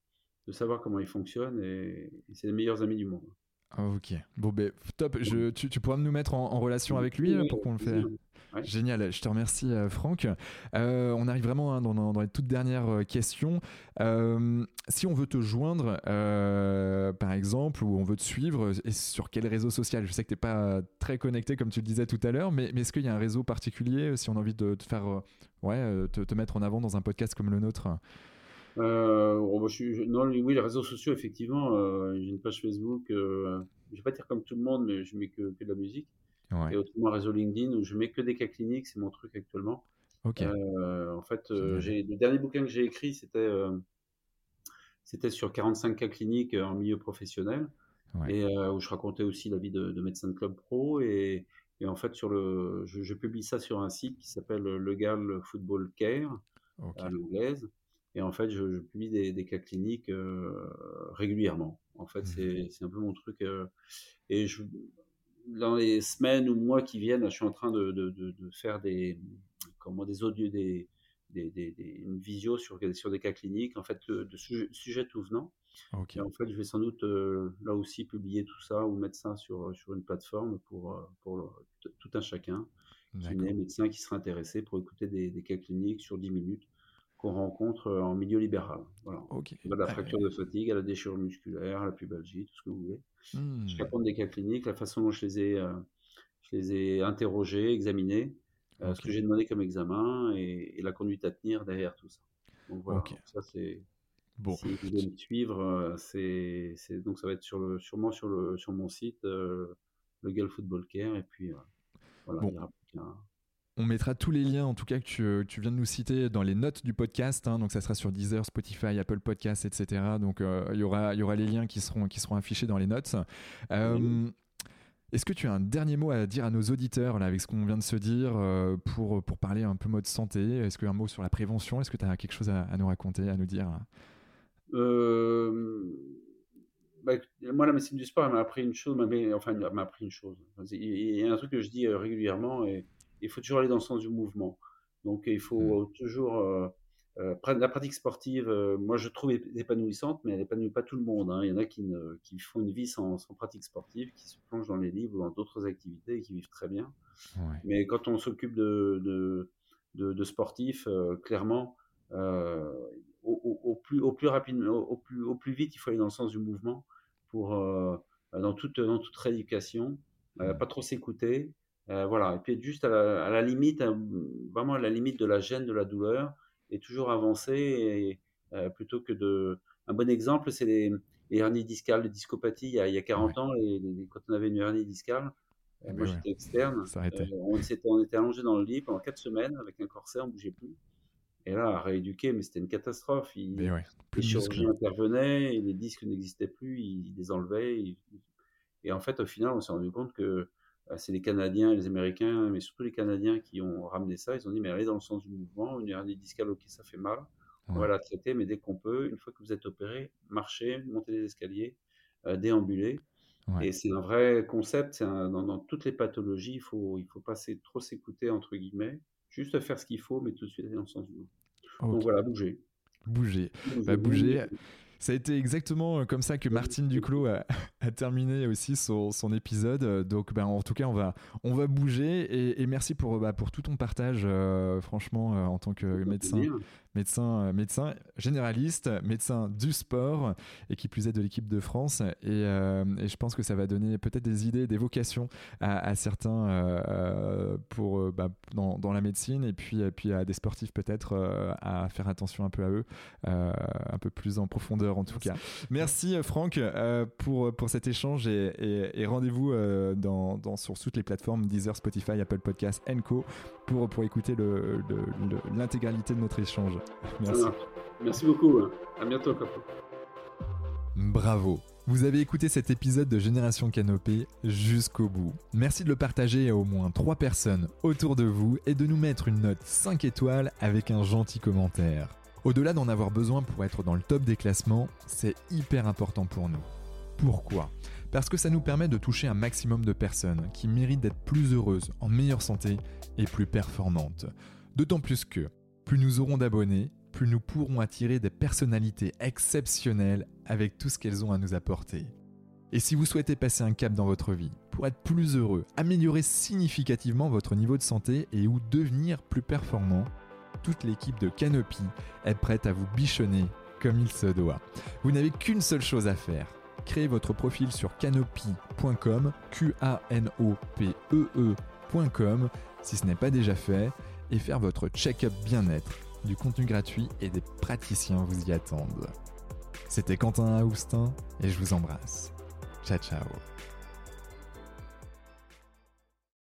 de, savoir comment il fonctionne et c'est les meilleurs amis du monde. Ok, bon ben top, je, tu, tu, pourras nous mettre en, relation avec lui pour qu'on le fasse. Génial, je te remercie euh, Franck. Euh, on arrive vraiment hein, dans, dans, les toutes dernières euh, questions. si on veut te joindre, par exemple, ou on veut te suivre, et sur quel réseau social? Je sais que tu n'es pas très connecté comme tu le disais tout à l'heure, mais, mais est-ce qu'il y a un réseau particulier si on a envie de te faire, ouais, te, te, mettre en avant dans un podcast comme le nôtre? Euh, oh, je non, oui, les réseaux sociaux, effectivement. Euh, j'ai une page Facebook. Euh, je vais pas dire comme tout le monde, mais je mets que, que de la musique. Et autrement, un réseau LinkedIn où je mets que des cas cliniques, c'est mon truc actuellement. Euh, en fait, le dernier bouquin que j'ai écrit, c'était c'était sur 45 cas cliniques en milieu professionnel. Et où je racontais aussi la vie de, de médecin de club pro. Et, et en fait, sur le, je, je, publie ça sur un site qui s'appelle Legal Football Care à l'anglaise. Et en fait, je, publie des, cas cliniques euh, régulièrement. En fait, mmh. c'est un peu mon truc. Euh, et je, dans les semaines ou mois qui viennent, je suis en train de, de, de, faire des, comment, des audios, des, des, des, une visio sur, sur des cas cliniques, en fait, de, sujets tout venant. Et en fait, je vais sans doute euh, là aussi publier tout ça ou mettre ça sur, sur une plateforme pour, pour tout un chacun qui est médecin qui sera intéressé pour écouter des, des cas cliniques sur 10 minutes qu'on rencontre euh, en milieu libéral. Voilà. De la fracture de fatigue à la déchirure musculaire, à la pubalgie, tout ce que vous voulez. Mmh. Je raconte des cas cliniques, la façon dont je les ai, euh, je les ai interrogés, examinés, euh, ce que j'ai demandé comme examen et, la conduite à tenir derrière tout ça. Donc voilà, ça c'est. Bon. Si vous voulez me suivre, c'est, donc ça va être sur le, sûrement sur, le, sur mon site, le Gal Football Care, et puis voilà, il y aura on mettra tous les liens, en tout cas, que tu, viens de nous citer dans les notes du podcast. Hein. donc, ça sera sur Deezer, Spotify, Apple Podcasts, etc. Donc, euh, il y, aura, y aura les liens qui seront, qui seront affichés dans les notes. Euh, est-ce que tu as un dernier mot à dire à nos auditeurs, là, avec ce qu'on vient de se dire, euh, pour, pour parler un peu mode santé? Est-ce qu'un mot sur la prévention? Est-ce que tu as quelque chose à, nous raconter, à nous dire? Bah, moi, la médecine du sport, elle m'a appris une chose, enfin, elle m'a appris une chose. Il y a un truc que je dis régulièrement, et il faut toujours aller dans le sens du mouvement. Donc il faut mmh. toujours euh, euh, la pratique sportive. Euh, moi, je trouve épanouissante, mais elle n'épanouit pas tout le monde. Hein. Il y en a qui, ne, qui font une vie sans, sans, pratique sportive, qui se plongent dans les livres ou dans d'autres activités et qui vivent très bien. Mais quand on s'occupe de, de, de, sportifs, clairement, au, plus, au plus rapidement, au plus, au plus vite, il faut aller dans le sens du mouvement pour dans toute dans toute rééducation, mmh. pas trop s'écouter, euh, voilà, et puis juste à la, limite, euh, vraiment à la limite de la gêne, de la douleur, et toujours avancer, et, euh, plutôt que de... Un bon exemple, c'est les, hernies discales, les discopathies. Il y a, il y a 40 ans, quand on avait une hernie discale, Eh moi, ben j'étais externe. on, était, on était allongé dans le lit pendant quatre semaines avec un corset, on bougeait plus. Et là, à rééduquer, mais c'était une catastrophe. Il, les chirurgiens intervenaient, et les disques n'existaient plus, ils, les enlevaient. et en fait, au final, on s'est rendu compte que c'est les Canadiens et les Américains, mais surtout les Canadiens qui ont ramené ça. Ils ont dit, mais allez dans le sens du mouvement, une hernie discale, ok, ça fait mal. On va la traiter, mais dès qu'on peut, une fois que vous êtes opéré, marchez, montez les escaliers, euh, déambuler. Et c'est un vrai concept. dans, toutes les pathologies, il faut, il faut pas trop s'écouter, entre guillemets. Juste faire ce qu'il faut, mais tout de suite aller dans le sens du mouvement. Donc voilà, bouger. Bouger. Bah, bouger. Ça a été exactement euh, comme ça que Martine Duclos a, terminé aussi son, épisode. Donc, ben, en tout cas, on va, on va bouger. Et, merci pour, bah, pour tout ton partage, euh, franchement, euh, en tant que médecin, médecin, euh, médecin généraliste, médecin du sport et qui plus est de l'équipe de France. Et, euh, je pense que ça va donner peut-être des idées, des vocations à, certains pour, bah, dans, la médecine et puis, puis à des sportifs peut-être à faire attention un peu à eux, un peu plus en profondeur en tout cas. Merci Franck pour, pour cet échange et, rendez-vous dans, dans, sur toutes les plateformes Deezer, Spotify, Apple Podcasts, Co pour, pour écouter l'intégralité de notre échange. Merci. Merci beaucoup. Hein. À bientôt, Capo. Bravo. Vous avez écouté cet épisode de Génération Canopée jusqu'au bout. Merci de le partager à au moins 3 personnes autour de vous et de nous mettre une note 5 étoiles avec un gentil commentaire. Au-delà d'en avoir besoin pour être dans le top des classements, c'est hyper important pour nous. Pourquoi? Parce que ça nous permet de toucher un maximum de personnes qui méritent d'être plus heureuses, en meilleure santé et plus performantes. D'autant plus que plus nous aurons d'abonnés, plus nous pourrons attirer des personnalités exceptionnelles avec tout ce qu'elles ont à nous apporter. Et si vous souhaitez passer un cap dans votre vie, pour être plus heureux, améliorer significativement votre niveau de santé et ou devenir plus performant, toute l'équipe de Canopy est prête à vous bichonner comme il se doit. Vous n'avez qu'une seule chose à faire. Créez votre profil sur canopy.com, Q A N O P E E.com si ce n'est pas déjà fait et faire votre check-up bien-être. Du contenu gratuit et des praticiens vous y attendent. C'était Quentin Aoustin et je vous embrasse. Ciao ciao